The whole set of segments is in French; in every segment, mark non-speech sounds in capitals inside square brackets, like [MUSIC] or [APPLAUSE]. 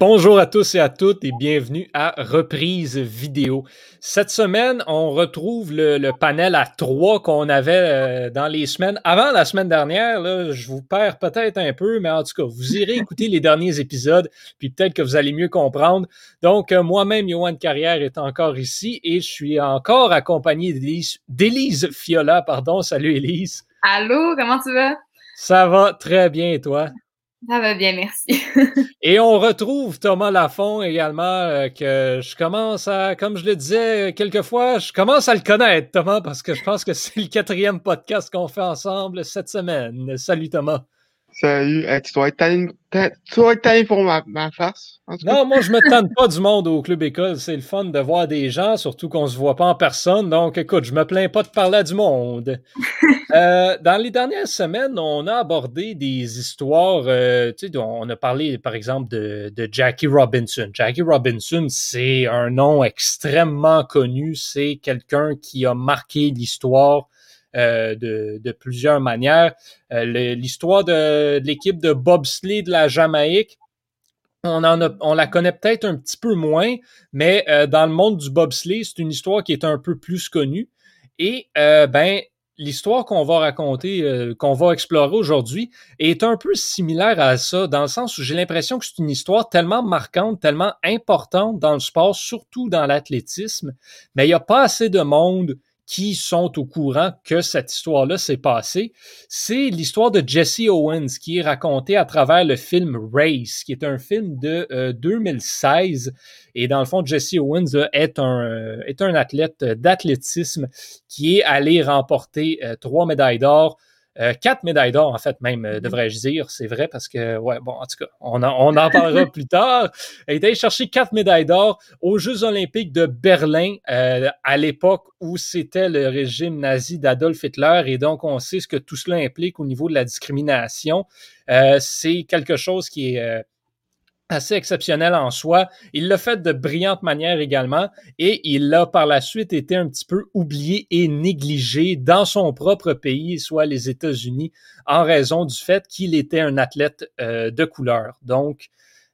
Bonjour à tous et à toutes et bienvenue à Reprise vidéo. Cette semaine, on retrouve le, panel à trois qu'on avait euh, dans les semaines. Avant la semaine dernière, là, je vous perds peut-être un peu, mais en tout cas, vous irez écouter les derniers épisodes, puis peut-être que vous allez mieux comprendre. Donc, euh, moi-même, Johan Carrière est encore ici et je suis encore accompagné d'Élise Fiola. Pardon, salut Élise. Allô, comment tu vas? Ça va très bien et toi? Ça va bien, merci. [LAUGHS] Et on retrouve Thomas Lafont également, euh, que je commence à, comme je le disais quelquefois, je commence à le connaître, Thomas, parce que je pense que c'est le quatrième podcast qu'on fait ensemble cette semaine. Salut Thomas. Salut, tu dois être tanné, pour ma, face. Non, moi, je me tente pas du monde au Club École. C'est le fun de voir des gens, surtout qu'on se voit pas en personne. Donc, écoute, je me plains pas de parler du monde. [LAUGHS] Euh, dans les dernières semaines, on a abordé des histoires. Euh, tu sais, on a parlé, par exemple, de, de Jackie Robinson. Jackie Robinson, c'est un nom extrêmement connu. C'est quelqu'un qui a marqué l'histoire euh, de, plusieurs manières. Euh, l'histoire de, l'équipe de bobsleigh de la Jamaïque, on, en on la connaît peut-être un petit peu moins, mais euh, dans le monde du bobsleigh, c'est une histoire qui est un peu plus connue. Et ben, l'histoire qu'on va raconter, qu'on va explorer aujourd'hui, est un peu similaire à ça, dans le sens où j'ai l'impression que c'est une histoire tellement marquante, tellement importante dans le sport, surtout dans l'athlétisme, mais il n'y a pas assez de monde qui sont au courant que cette histoire-là s'est passée, c'est l'histoire de Jesse Owens qui est racontée à travers le film Race, qui est un film de 2016. Euh, Et dans le fond, Jesse Owens est, un, euh, est un athlète d'athlétisme qui est allé remporter euh, trois médailles d'or euh, quatre médailles d'or, en fait, même, euh, mhm. devrais-je dire. C'est vrai parce que, ouais, bon, en tout cas, on, en, parlera [LAUGHS] plus tard. Il est allé chercher quatre médailles d'or aux Jeux olympiques de Berlin euh, à l'époque où c'était le régime nazi d'Adolf Hitler. Et donc, on sait ce que tout cela implique au niveau de la discrimination. c'est quelque chose qui est assez exceptionnel en soi. Il l'a fait de brillante manière également et il a par la suite été un petit peu oublié et négligé dans son propre pays, soit les États-Unis, en raison du fait qu'il était un athlète euh, de couleur. Donc,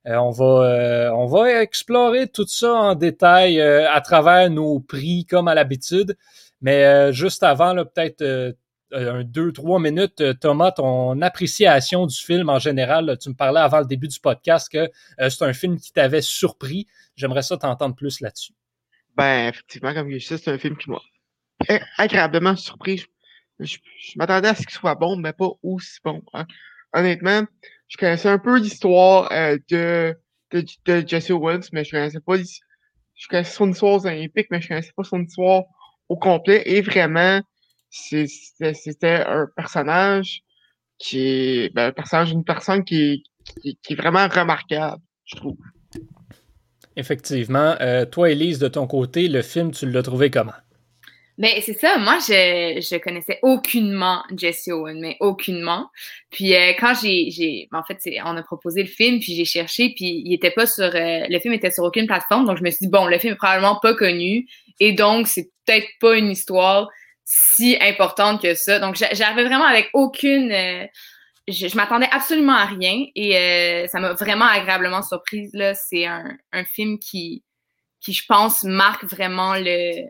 euh, on, va, euh, on va explorer tout ça en détail à travers nos prix comme à l'habitude. Mais juste avant, peut-être deux, trois minutes, euh, Thomas, ton appréciation du film en général. Tu me parlais avant le début du podcast que euh, c'est un film qui t'avait surpris. J'aimerais ça t'entendre plus là-dessus. Ben, effectivement, comme je disais, c'est un film qui m'a agréablement surpris. Je, m'attendais à ce qu'il soit bon, mais pas aussi bon. Hein. Honnêtement, je connaissais un peu l'histoire de, de, Jesse Owens, mais je connaissais pas je connaissais son histoire aux mais je connaissais pas son histoire au complet. Et vraiment, c'était un personnage qui est ben, un personnage une personne qui est, qui, est vraiment remarquable, je trouve. Effectivement. Euh, toi, Elise, de ton côté, le film, tu l'as trouvé comment? Ben, c'est ça. Moi, je, je connaissais aucunement Jesse Owen, mais aucunement. Puis euh, quand j'ai, j'ai, en fait, on a proposé le film, puis j'ai cherché, puis il était pas sur, euh, le film était sur aucune plateforme, donc je me suis dit bon, le film est probablement pas connu, et donc c'est peut-être pas une histoire si importante que ça. Donc, j'arrivais vraiment avec aucune. Euh, je, m'attendais absolument à rien et euh, ça m'a vraiment agréablement surprise. Là. C'est un, un, film qui, qui, je pense, marque vraiment le,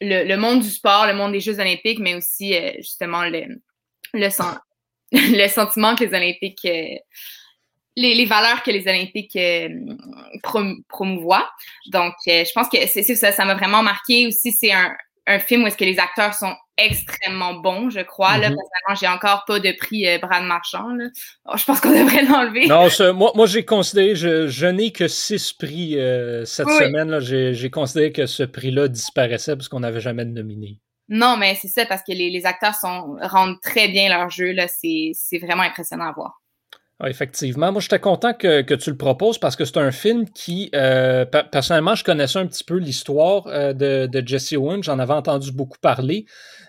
le, monde du sport, le monde des Jeux olympiques, mais aussi euh, justement le, le, [LAUGHS] le sentiment que les Olympiques. Les, les, valeurs que les Olympiques promouvoient. Donc, je pense que c'est ça, ça m'a vraiment marqué aussi. C'est un, un film où est-ce que les acteurs sont extrêmement bons, je crois. Là, mm j'ai encore pas de prix euh, Brad Marchand. Oh, je pense qu'on [LAUGHS] devrait l'enlever. Non, moi, moi j'ai considéré, je, n'ai que six prix euh, cette semaine. J'ai considéré que ce prix-là disparaissait parce qu'on n'avait jamais de nominé. Non, mais c'est ça, parce que les, les acteurs sont, rendent très bien leur jeu. C'est vraiment impressionnant à voir. Ah, effectivement. Moi, j'étais content que, tu le proposes parce que c'est un film qui, euh, personnellement, je connaissais un petit peu l'histoire euh, de, Jesse Owens. J'en avais entendu beaucoup parler.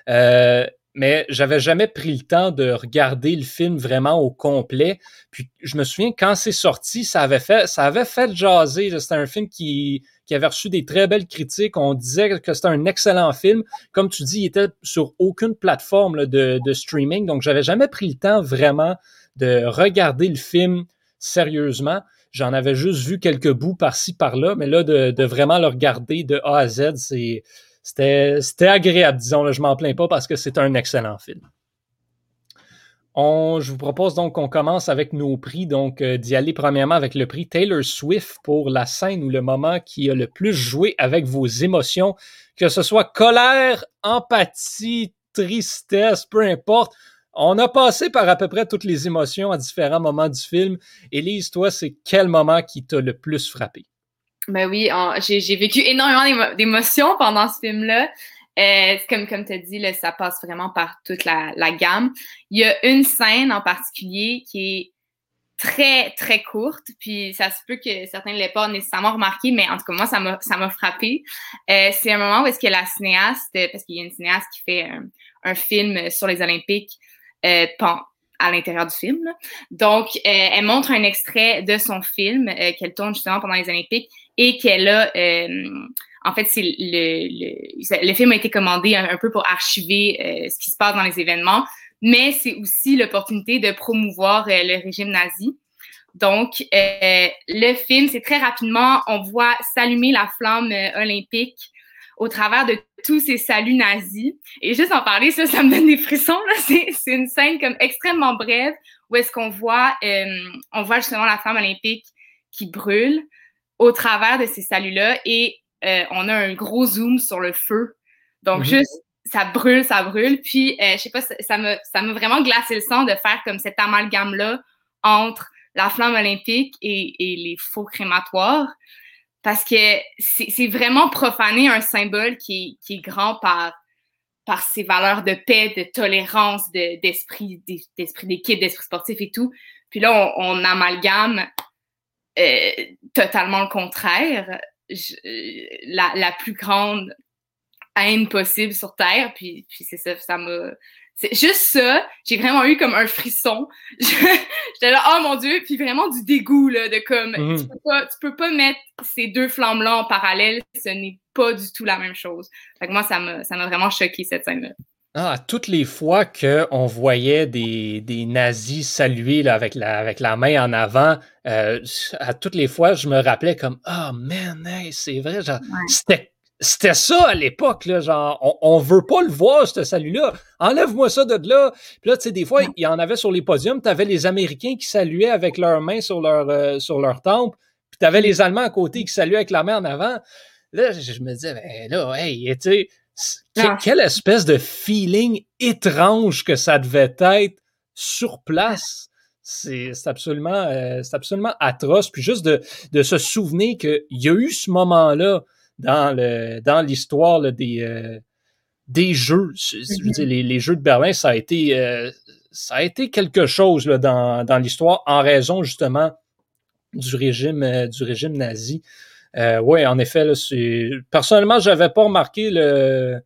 Euh, mais j'avais jamais pris le temps de regarder le film vraiment au complet. Puis je me souviens quand c'est sorti, ça avait fait, ça avait fait jaser. C'était un film qui, qui avait reçu des très belles critiques. On disait que c'était un excellent film. Comme tu dis, il était sur aucune plateforme de, de streaming, donc j'avais jamais pris le temps vraiment de regarder le film sérieusement. J'en avais juste vu quelques bouts par-ci, par-là, mais là, de, vraiment le regarder de A à Z, c'était agréable, disons. je m'en plains pas parce que c'est un excellent film. On, je vous propose donc qu'on commence avec nos prix, donc euh, d'y aller premièrement avec le prix Taylor Swift pour la scène ou le moment qui a le plus joué avec vos émotions, que ce soit colère, empathie, tristesse, peu importe. On a passé par à peu près toutes les émotions à différents moments du film. Élise, toi, c'est quel moment qui t'a le plus frappé? Ben oui, j'ai vécu énormément d'émotions pendant ce film-là. Euh, comme comme tu as dit, là, ça passe vraiment par toute la, la, gamme. Il y a une scène en particulier qui est très, très courte, puis ça se peut que certains ne l'aient pas nécessairement remarqué, mais en tout cas, moi, ça m'a, frappé. Euh, c'est un moment où est-ce que la cinéaste, parce qu'il y a une cinéaste qui fait un, un film sur les Olympiques euh, à l'intérieur du film. Donc, euh, elle montre un extrait de son film euh, qu'elle tourne justement pendant les Olympiques et qu'elle a euh, en fait, c'est le, film a été commandé un, peu pour archiver ce qui se passe dans les événements, mais c'est aussi l'opportunité de promouvoir le régime nazi. Donc, le film, c'est très rapidement, on voit s'allumer la flamme olympique au travers de tous ces saluts nazis. Et juste en parler, ça, ça me donne des frissons. [LAUGHS] C'est une scène comme extrêmement brève où est-ce qu'on voit, on voit justement la flamme olympique qui brûle au travers de ces saluts-là et euh, on a un gros zoom sur le feu. Donc, mhm. juste, ça brûle, ça brûle. Puis, euh, je sais pas, ça m'a ça vraiment glacé le sang de faire comme cet amalgame-là entre la flamme olympique et, et les faux crématoires. Parce que c'est vraiment profaner un symbole qui, est grand par, par ses valeurs de paix, de tolérance, d'esprit d'esprit d'équipe, d'esprit sportif et tout. Puis là, on, amalgame euh, totalement le contraire la, la, plus grande haine possible sur Terre. Puis, puis c'est ça, ça m'a. C'est juste ça, j'ai vraiment eu comme un frisson. [LAUGHS] J'étais là, oh mon Dieu, puis vraiment du dégoût, là, de comme, mhm. tu, peux pas, tu peux pas mettre ces deux flammes-là en parallèle, ce n'est pas du tout la même chose. Fait que moi, ça m'a, ça m'a vraiment choqué, cette scène-là. Ah, toutes les fois qu'on voyait des, des nazis saluer là, avec, la, avec la main en avant, euh, à toutes les fois, je me rappelais comme Ah, oh, man, c'est vrai, genre, c'était c'était ça à l'époque, là, genre, on, on, veut pas le voir, ce salut-là. Enlève-moi ça de là. Puis là, tu sais, des fois, il y en avait sur les podiums, tu avais les Américains qui saluaient avec leurs mains sur leur, euh, sur leur temple, puis tu avais les Allemands à côté qui saluaient avec la main en avant. Là, je, me disais, ben là, hey, tu sais, quelle espèce de feeling étrange que ça devait être sur place. C'est absolument, euh, absolument atroce. Puis juste de, de se souvenir qu'il y a eu ce moment-là dans le dans l'histoire des, euh, des jeux. Je veux dire, les, les, jeux de Berlin, ça a été, euh, ça a été quelque chose là, dans, dans l'histoire en raison justement du régime, du régime nazi. Euh, oui, en effet, là, personnellement, je n'avais pas remarqué le,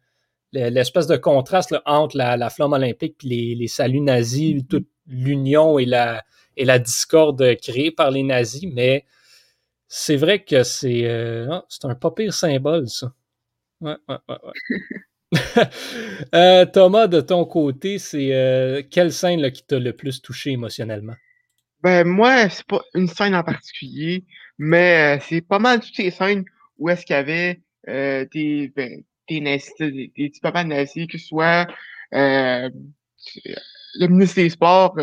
l'espèce de contraste entre la, flamme olympique et les, les saluts nazis, mm-hmm. toute l'union et la, et la discorde créée par les nazis, mais c'est vrai que c'est euh, c'est un pas pire symbole, ça. Ouais, ouais, ouais, ouais. [LAUGHS] euh, Thomas, de ton côté, c'est euh, quelle scène là, qui t'a le plus touché émotionnellement? Ben moi, c'est pas une scène en particulier. Mais euh, c'est pas mal toutes ces scènes où est-ce qu'il y avait euh, des, ben, des nazis, des, des petits papas nazis, que ce soit euh, le ministre des Sports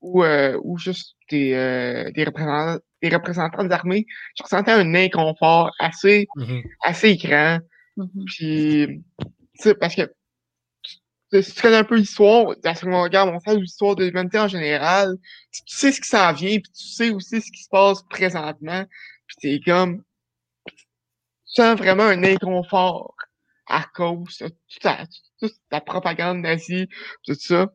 ou, euh, ou juste des, des, représentants, des représentants des armées. Je ressentais un inconfort assez, mm-hmm. assez grand. Mm-hmm. Puis, parce que si tu connais un peu l'histoire de la Seconde Guerre mondiale, l'histoire de l'humanité en général, tu sais ce qui s'en vient, puis tu sais aussi ce qui se passe présentement, puis t'es comme... Tu sens vraiment un inconfort à cause de toute la, toute la propagande nazie, tout ça.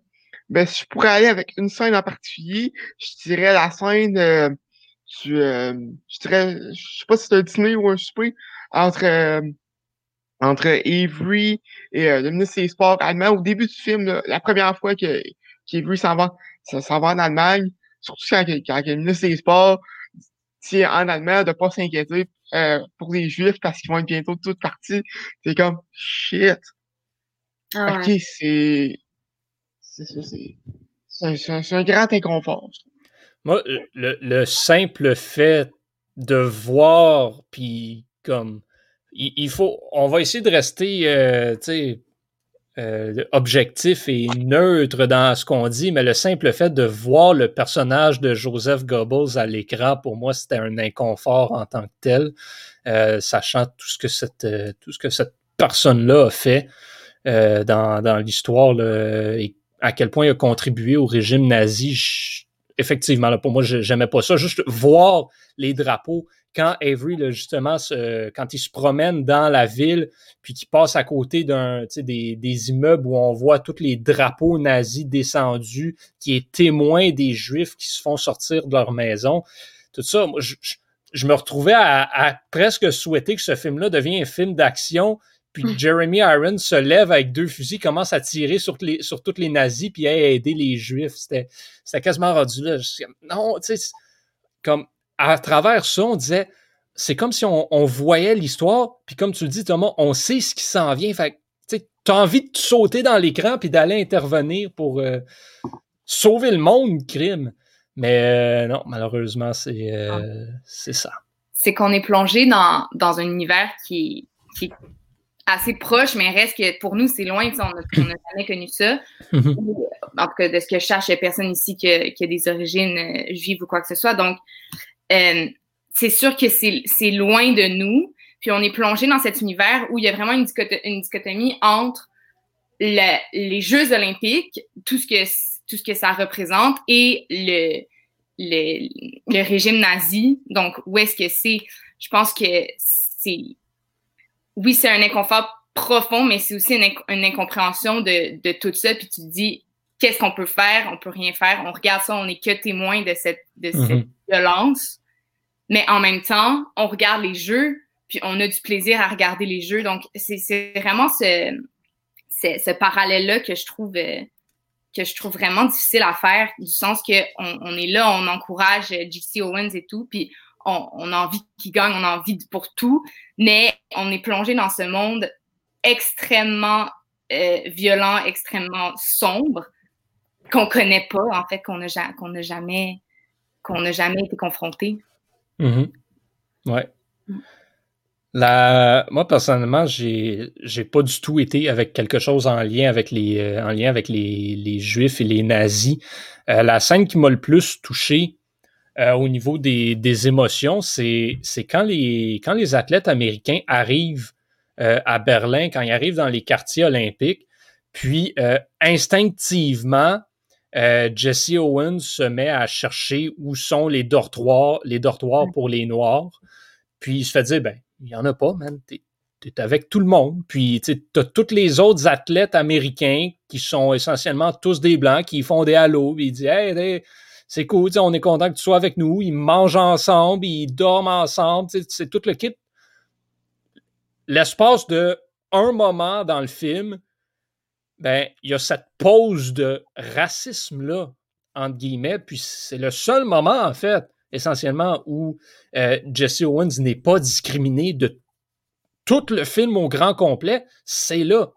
Ben, si je pourrais aller avec une scène en particulier, je dirais la scène euh, du... Euh, je dirais... Je sais pas si c'est un dîner ou un souper entre... Euh, entre Avery et euh, le ministre des Sports allemand. Au début du film, la première fois que qu'Avery s'en va, s'en va en Allemagne, surtout quand, quand, le ministre des Sports dit en allemand de pas s'inquiéter euh, pour les Juifs parce qu'ils vont être bientôt toutes partis. C'est comme shit. Ah ok, c'est c'est c'est un, un, grand inconfort. Moi, le, simple fait de voir, puis comme, il, faut, on va essayer de rester, euh, tu sais, euh, objectif et neutre dans ce qu'on dit, mais le simple fait de voir le personnage de Joseph Goebbels à l'écran, pour moi, c'était un inconfort en tant que tel, euh, sachant tout ce que cette, tout ce que cette personne-là a fait dans, dans l'histoire et à quel point il a contribué au régime nazi effectivement, là, pour moi, j'aimais pas ça. Juste voir les drapeaux quand Avery, justement, quand il se promène dans la ville, puis qu'il passe à côté d'un, des, des immeubles où on voit tous les drapeaux nazis descendus, qui est témoin des Juifs qui se font sortir de leur maison. Tout ça, moi, je, me retrouvais à, à, presque souhaiter que ce film-là devienne un film d'action puis. Jeremy Irons se lève avec deux fusils, commence à tirer sur, les, sur tous les nazis, puis à aider les juifs. C'était, quasiment rendu là. non, tu sais, comme à travers ça, on disait, c'est comme si on, voyait l'histoire, puis comme tu le dis, Thomas, on sait ce qui s'en vient. Fait tu as envie de sauter dans l'écran puis d'aller intervenir pour euh, sauver le monde, crime. Mais euh, non, malheureusement, c'est, euh, ah. c'est ça. C'est qu'on est plongé dans, dans un univers qui, qui assez proche, mais reste que pour nous, c'est loin, on n'a jamais connu ça. Mhm. En tout cas, de ce que je cherche, il n'y a personne ici qui a, des origines euh, juives ou quoi que ce soit. Donc, euh, c'est sûr que c'est loin de nous. Puis on est plongé dans cet univers où il y a vraiment une, dichotomie entre les Jeux olympiques, tout ce que, tout ce que ça représente, et le, le, le régime nazi. Donc, où est-ce que c'est? Je pense que c'est oui, c'est un inconfort profond, mais c'est aussi une, incompréhension de, tout ça. Puis tu te dis, qu'est-ce qu'on peut faire? On peut rien faire. On regarde ça, on n'est que témoin de cette, de cette mm-hmm. violence. Mais en même temps, on regarde les jeux, puis on a du plaisir à regarder les jeux. Donc, c'est vraiment ce, ce, parallèle-là que je trouve euh, que je trouve vraiment difficile à faire, du sens que on, est là, on encourage JC Owens et tout, puis on, a envie qu'il gagne, on a envie pour tout, mais on est plongé dans ce monde extrêmement euh, violent, extrêmement sombre, qu'on connaît pas, en fait, qu'on n'a jamais, qu'on jamais été confronté. Mm-hmm. Ouais. La... Moi, personnellement, j'ai j'ai pas du tout été avec quelque chose en lien avec les, euh, en lien avec les, les Juifs et les nazis. Euh, la scène qui m'a le plus touché, euh, au niveau des, des émotions, c'est quand les, quand les athlètes américains arrivent euh, à Berlin, quand ils arrivent dans les quartiers olympiques, puis euh, instinctivement, Jesse Owens se met à chercher où sont les dortoirs, les dortoirs pour les Noirs. Puis il se fait dire, ben, il n'y en a pas, man. T'es es avec tout le monde. Puis tu as tous les autres athlètes américains qui sont essentiellement tous des Blancs, qui font des halos. Puis il dit, hey, c'est cool, on est content que tu sois avec nous. Ils mangent ensemble, ils dorment ensemble, c'est tout le kit. L'espace de un moment dans le film, ben, il y a cette pause de racisme-là, entre guillemets, puis c'est le seul moment, en fait, essentiellement, où euh, Jesse Owens n'est pas discriminé de tout le film au grand complet, c'est là.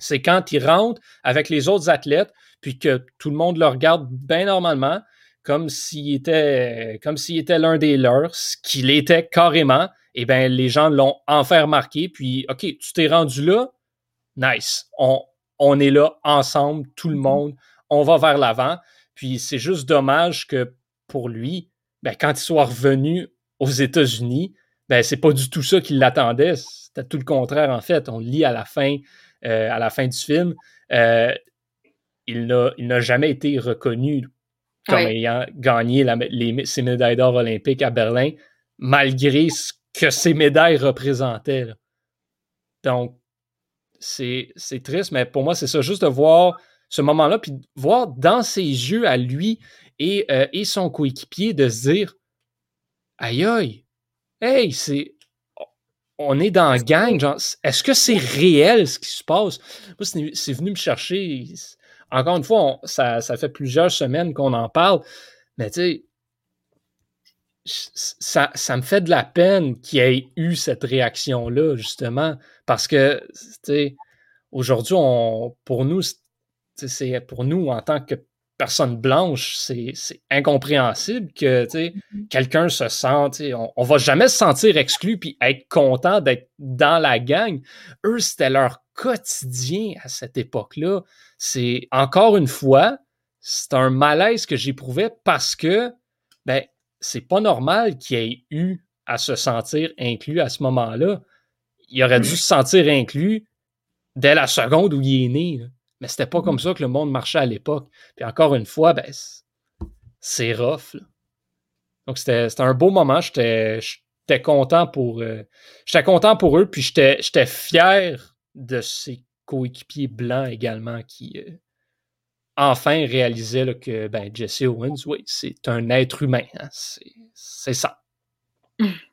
C'est quand il rentre avec les autres athlètes, puis que tout le monde le regarde bien normalement, comme s'il était, comme s'il était l'un des leurs, ce qu'il était carrément, et eh bien, les gens l'ont enfin remarqué, puis, OK, tu t'es rendu là, nice, on, on est là ensemble, tout le mm-hmm. monde, on va vers l'avant, puis c'est juste dommage que pour lui, ben, quand il soit revenu aux États-Unis, ben, c'est pas du tout ça qu'il l'attendait, c'était tout le contraire, en fait, on lit à la fin, à la fin du film, euh, il n'a jamais été reconnu comme ayant gagné les, ses médailles d'or olympiques à Berlin, malgré ce que ces médailles représentaient. Donc, c'est triste, mais pour moi, c'est ça, juste de voir ce moment-là, puis de voir dans ses yeux à lui et, euh, et son coéquipier de se dire Aïe aïe, hey, c'est. On est dans la gang, est-ce que c'est réel ce qui se passe? Moi, c'est venu me chercher encore une fois, ça, fait plusieurs semaines qu'on en parle, mais tu sais, ça, ça, me fait de la peine qu'il ait eu cette réaction-là, justement, parce que, tu sais, aujourd'hui, pour nous, c'est pour nous, en tant que personne blanche, c'est incompréhensible que mm-hmm. quelqu'un se sente. On, on va jamais se sentir exclu puis être content d'être dans la gang. Eux, c'était leur quotidien à cette époque-là. C'est encore une fois, c'est un malaise que j'éprouvais parce que ben, c'est pas normal qu'il ait eu à se sentir inclus à ce moment-là. Il aurait dû se sentir inclus dès la seconde où il est né. Mais c'était pas comme ça que le monde marchait à l'époque. Puis encore une fois, ben, c'est rough. Donc c'était un beau moment. J'étais content pour euh, j'étais content pour eux, puis j'étais fier de ses coéquipiers blancs également qui euh, enfin réalisaient que ben, Jesse Owens, oui, c'est un être humain. Hein. c'est ça. [LAUGHS]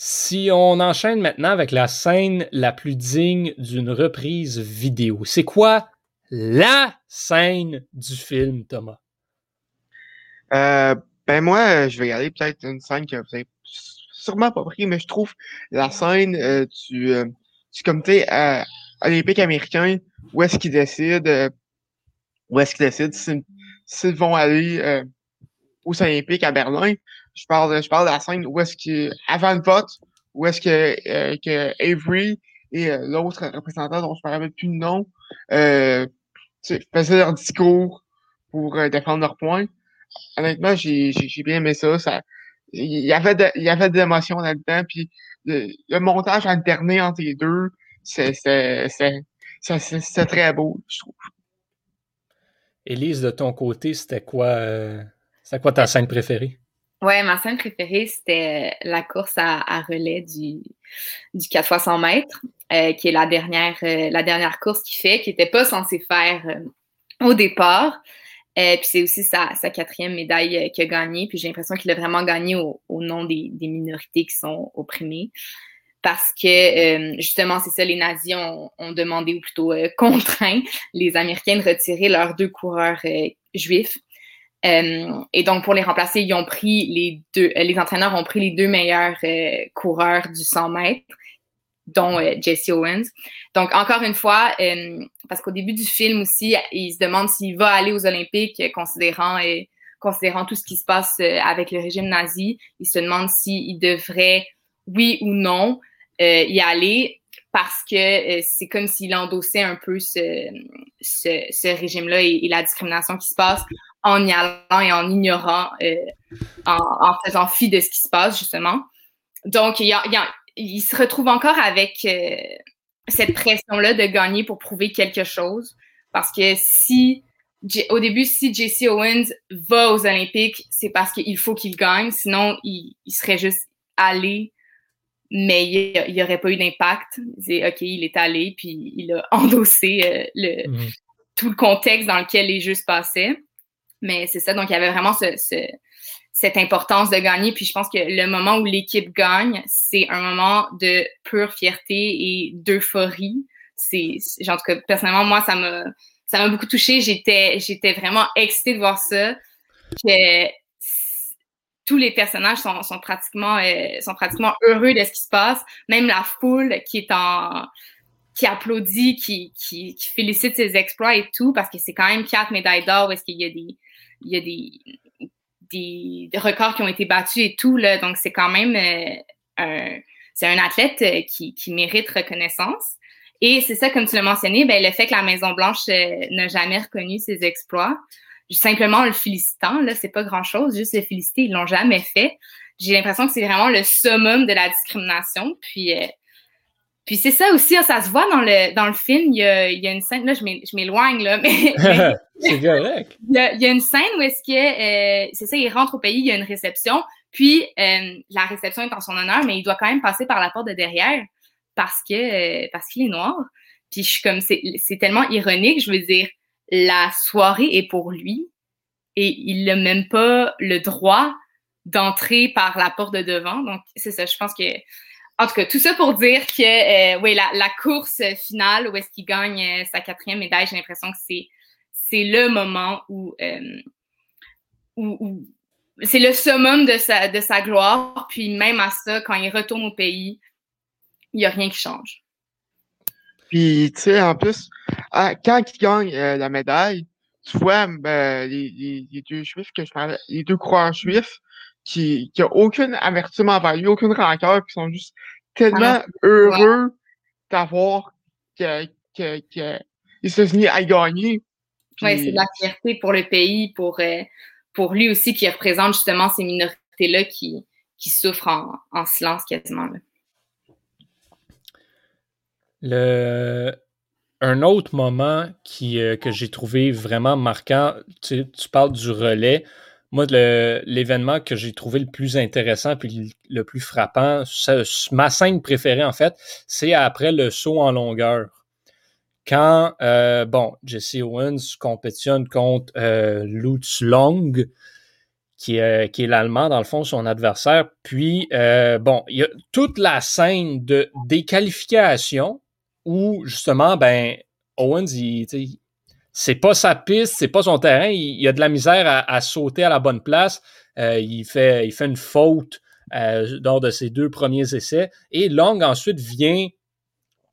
Si on enchaîne maintenant avec la scène la plus digne d'une reprise vidéo, c'est quoi la scène du film, Thomas? Euh, ben moi, je vais regarder peut-être une scène que vous avez sûrement pas pris, mais je trouve la scène euh, du, euh, du comité euh, olympique américain où est-ce qu'ils décident où est-ce qu'ils décident s'ils vont aller aux Olympiques à Berlin. Je parle, je parle de la scène où est-ce que, avant le vote, où est-ce que, euh, que Avery et euh, l'autre représentant dont je ne me rappelle plus le nom euh, faisaient leur discours pour euh, défendre leur point. Honnêtement, j'ai, bien aimé ça. ça il y avait de, il y avait de l'émotion là-dedans, puis le, montage alterné entre les deux, c'est, très beau, je trouve. Élise, de ton côté, c'était quoi, c'était quoi ta scène préférée? Ouais, ma scène préférée, c'était euh, la course à, relais du, du 4 x 100 mètres, euh, qui est la dernière, euh, la dernière course qu'il fait, qui n'était pas censé faire au départ. puis c'est aussi sa, sa, quatrième médaille qu'il a gagnée. Puis j'ai l'impression qu'il a vraiment gagné au, au nom des, des, minorités qui sont opprimées. Parce que justement, c'est ça, les nazis ont, ont demandé, ou plutôt [LAUGHS] contraint les Américains de retirer leurs deux coureurs juifs euh, et donc, pour les remplacer, ils ont pris les deux, euh, les entraîneurs ont pris les deux meilleurs euh, coureurs du 100 mètres, dont Jesse Owens. Donc, encore une fois, parce qu'au début du film aussi, il se demande s'il va aller aux Olympiques, considérant, considérant tout ce qui se passe avec le régime nazi. Il se demande s'il devrait, oui ou non, y aller parce que c'est comme s'il endossait un peu ce, ce, ce régime-là et, la discrimination qui se passe en y allant et en ignorant, euh, en, faisant fi de ce qui se passe, justement. Donc, il, il, se retrouve encore avec euh, cette pression-là de gagner pour prouver quelque chose. Parce que si, au début, si Jesse Owens va aux Olympiques, c'est parce qu'il faut qu'il gagne. Sinon, il, serait juste allé, mais il n'y aurait pas eu d'impact. OK, il est allé, puis il a [LAUGHS] endossé euh, le, mhm. tout le contexte dans lequel les Jeux se passaient. Mais c'est ça, donc il y avait vraiment cette importance de gagner. Puis je pense que le moment où l'équipe gagne, c'est un moment de pure fierté et d'euphorie. C'est, en tout cas, personnellement, moi, ça m'a, ça m'a beaucoup touché. J'étais, j'étais vraiment excitée de voir ça. Que tous les personnages sont, sont pratiquement, euh, sont pratiquement heureux de ce qui se passe. Même la foule qui est en, qui applaudit, qui, qui félicite ses exploits et tout, parce que c'est quand même quatre médailles d'or, est-ce qu'il y a des, il y a des, des, records qui ont été battus et tout. Là, donc, c'est quand même euh, un, c'est un athlète euh, qui, qui, mérite reconnaissance. Et c'est ça, comme tu l'as mentionné, ben, le fait que la Maison-Blanche euh, n'a jamais reconnu ses exploits, simplement en le félicitant, là, c'est pas grand-chose, juste le féliciter, ils l'ont jamais fait. J'ai l'impression que c'est vraiment le summum de la discrimination. Puis, puis c'est ça aussi, hein, ça se voit dans le, dans le film. Il y a, il y a une scène, là, je m'éloigne, là, [LAUGHS] mais. [LAUGHS] c'est correct. Il y, a, il y a une scène où est-ce que, euh, c'est ça, il rentre au pays, il y a une réception, puis euh, la réception est en son honneur, mais il doit quand même passer par la porte de derrière parce que euh, parce qu'il est noir. Puis je suis comme, c'est tellement ironique, je veux dire, la soirée est pour lui et il n'a même pas le droit d'entrer par la porte de devant. Donc, c'est ça, je pense que en tout cas, tout ça pour dire que euh, la, course finale où est-ce qu'il gagne euh, sa quatrième médaille, j'ai l'impression que c'est c'est le moment où, euh, où, où c'est le summum de sa, de sa gloire. Puis même à ça, quand il retourne au pays, il n'y a rien qui change. Puis, tu sais, en plus, quand il gagne la médaille, tu vois, ben, les, les, deux juifs que je parlais, les deux croyants juifs, qui, qui ont aucune avertissement envers lui, aucune rancœur, qui sont juste tellement heureux d'avoir que, que, que les États-Unis aient gagné. Oui, c'est de la fierté pour le pays, pour, euh, pour lui aussi qui représente justement ces minorités-là qui, qui souffrent en, en silence quasiment. Là. Le... Un autre moment qui, euh, que j'ai trouvé vraiment marquant, tu, tu parles du relais. Moi, l'événement que j'ai trouvé le plus intéressant puis le, plus frappant, ma scène préférée en fait, c'est après le saut en longueur. Quand, euh, bon, Jesse Owens compétitionne contre euh, Lutz Long, qui est, qui est l'Allemand, dans le fond, son adversaire. Puis, euh, bon, il y a toute la scène de déqualification où, justement, ben, Owens, il, c'est pas sa piste, c'est pas son terrain. Il, a de la misère à, sauter à la bonne place. Euh, il, fait, il fait une faute euh, de ses deux premiers essais. Et Long ensuite vient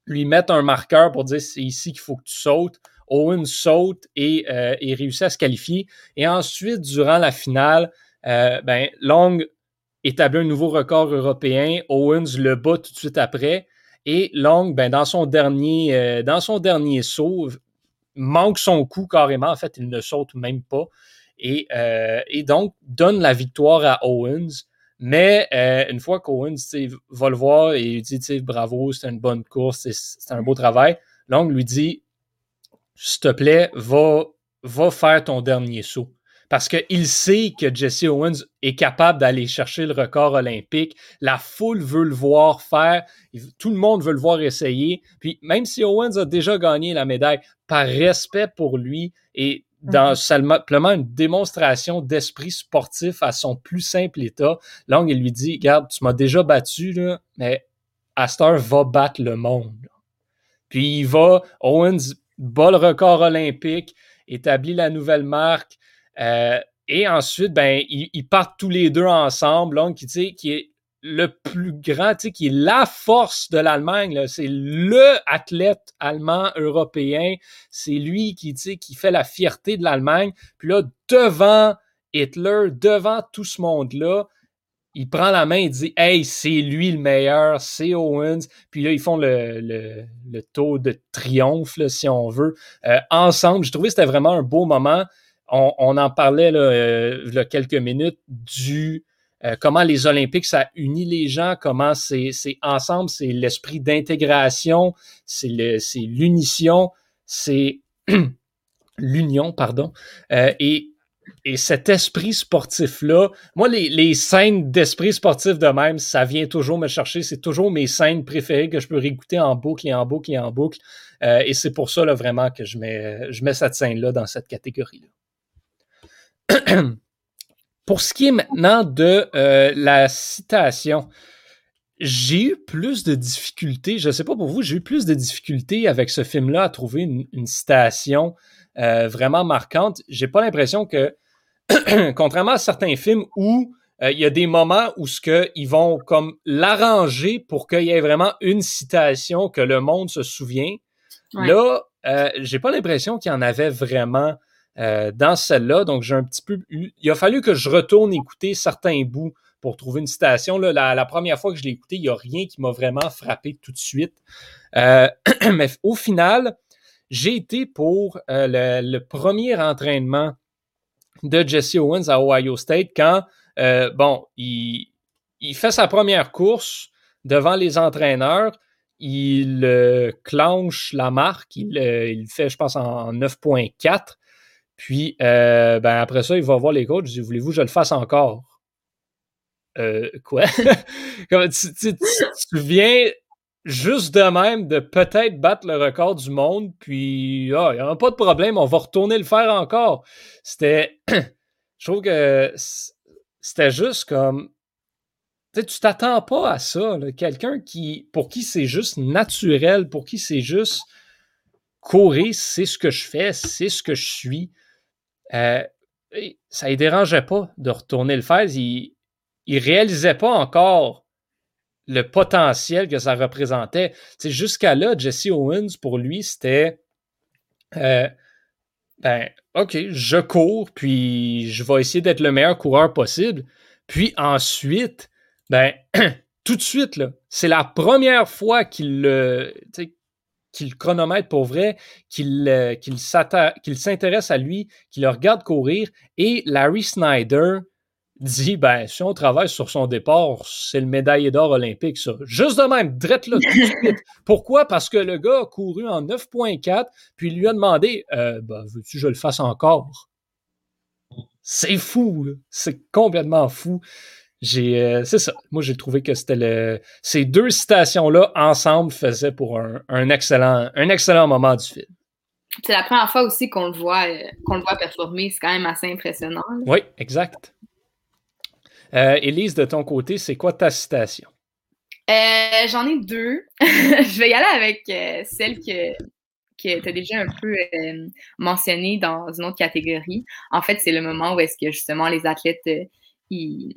lui mettre un marqueur pour dire c'est ici qu'il faut que tu sautes. Owen saute et, euh, réussit à se qualifier. Et ensuite, durant la finale, ben, Long établit un nouveau record européen. Owens le bat tout de suite après. Et Long, ben, dans son dernier, dans son dernier saut, manque son coup carrément. En fait, il ne saute même pas. Et, euh, donc, donne la victoire à Owens. Mais euh, une fois qu'Owens va le voir et lui dit bravo, c'est une bonne course, c'est un beau travail, Long lui dit s'il te plaît, va, va faire ton dernier saut parce qu'il sait que Jesse Owens est capable d'aller chercher le record olympique. La foule veut le voir faire. Tout le monde veut le voir essayer. Puis même si Owens a déjà gagné la médaille, par respect pour lui et dans mhm. simplement une démonstration d'esprit sportif à son plus simple état, Long, il lui dit, regarde, tu m'as déjà battu, là, mais Astor va battre le monde. Puis il va, Owens bat le record olympique, établit la nouvelle marque, euh, et ensuite, ben, ils, partent tous les deux ensemble, Long, qui, qui est le plus grand, qui est la force de l'Allemagne. C'est le athlète allemand européen. C'est lui qui, qui fait la fierté de l'Allemagne. Puis là, devant Hitler, devant tout ce monde-là, il prend la main et dit Hey, c'est lui le meilleur, c'est Owens. Puis là, ils font le, le, taux de triomphe, si on veut, euh, ensemble. Je trouvais que c'était vraiment un beau moment on, en parlait euh, quelques minutes du euh, comment les Olympiques, ça unit les gens, comment c'est ensemble, c'est l'esprit d'intégration, c'est l'unition, c'est [CLEARS THROAT] l'union, pardon. Euh, et, et cet esprit sportif-là, moi, les, les scènes d'esprit sportif de même, ça vient toujours me chercher. C'est toujours mes scènes préférées que je peux réécouter en boucle et en boucle et en boucle. et c'est pour ça, vraiment, que je mets, je mets cette scène-là dans cette catégorie-là. [CLEARS THROAT] Pour ce qui est maintenant de euh, la citation, j'ai eu plus de difficultés, je ne sais pas pour vous, j'ai eu plus de difficultés avec ce film-là à trouver une, citation euh, vraiment marquante. J'ai pas l'impression que, [CLEARS THROAT] contrairement à certains films où euh, il y a des moments où ce que ils vont comme l'arranger pour qu'il y ait vraiment une citation que le monde se souvient. Là, j'ai pas l'impression qu'il y en avait vraiment euh, dans celle-là. Donc, j'ai un petit peu Il a fallu que je retourne écouter certains bouts pour trouver une citation. Là, la, première fois que je l'ai écouté, il n'y a rien qui m'a vraiment frappé tout de suite. Euh, [CLEARS THROAT] mais au final, j'ai été pour euh, le, premier entraînement de Jesse Owens à Ohio State quand, bon, il, fait sa première course devant les entraîneurs. Il clenche la marque. Il fait, je pense, en 9.4. Puis, euh, ben après ça, il va voir les coachs. Il dit Voulez-vous que je le fasse encore? Euh, Quoi? [LAUGHS] Tu, viens juste de même de peut-être battre le record du monde, puis ah, il n'y a pas de problème, on va retourner le faire encore. C'était. [CLEARS THROAT] Je trouve que c'était juste comme. Tu t'attends pas à ça. Quelqu'un qui pour qui c'est juste naturel, pour qui c'est juste courir, c'est ce que je fais, c'est ce que je suis. Euh, ça ne dérangeait pas de retourner le faire. Il ne réalisait pas encore le potentiel que ça représentait. Jusqu'à là, Jesse Owens, pour lui, c'était. Euh, ben, OK, je cours, puis je vais essayer d'être le meilleur coureur possible. Puis ensuite, ben, [CLEARS THROAT] tout de suite, c'est la première fois qu'il le, qu'il chronomètre pour vrai, qu'il euh, qu'il s'intéresse à lui, qu'il le regarde courir. Et Larry Snyder dit ben, si on travaille sur son départ, c'est le médaillé d'or olympique, ça. Juste de même, drette là tout de suite. Pourquoi? Parce que le gars a couru en 9.4, puis il lui a demandé euh, ben, veux-tu que je le fasse encore? C'est fou, c'est complètement fou. J'ai, euh, c'est ça. Moi, j'ai trouvé que c'était le, ces deux citations-là ensemble faisaient pour un, excellent, un excellent moment du film. C'est la première fois aussi qu'on le voit, euh, qu'on le voit performer. C'est quand même assez impressionnant. Oui, exact. Euh, Élise, de ton côté, c'est quoi ta citation? Euh, j'en ai deux. [LAUGHS] je vais y aller avec euh, celle que, que tu as déjà un peu mentionnée dans une autre catégorie. En fait, c'est le moment où est-ce que justement les athlètes ils,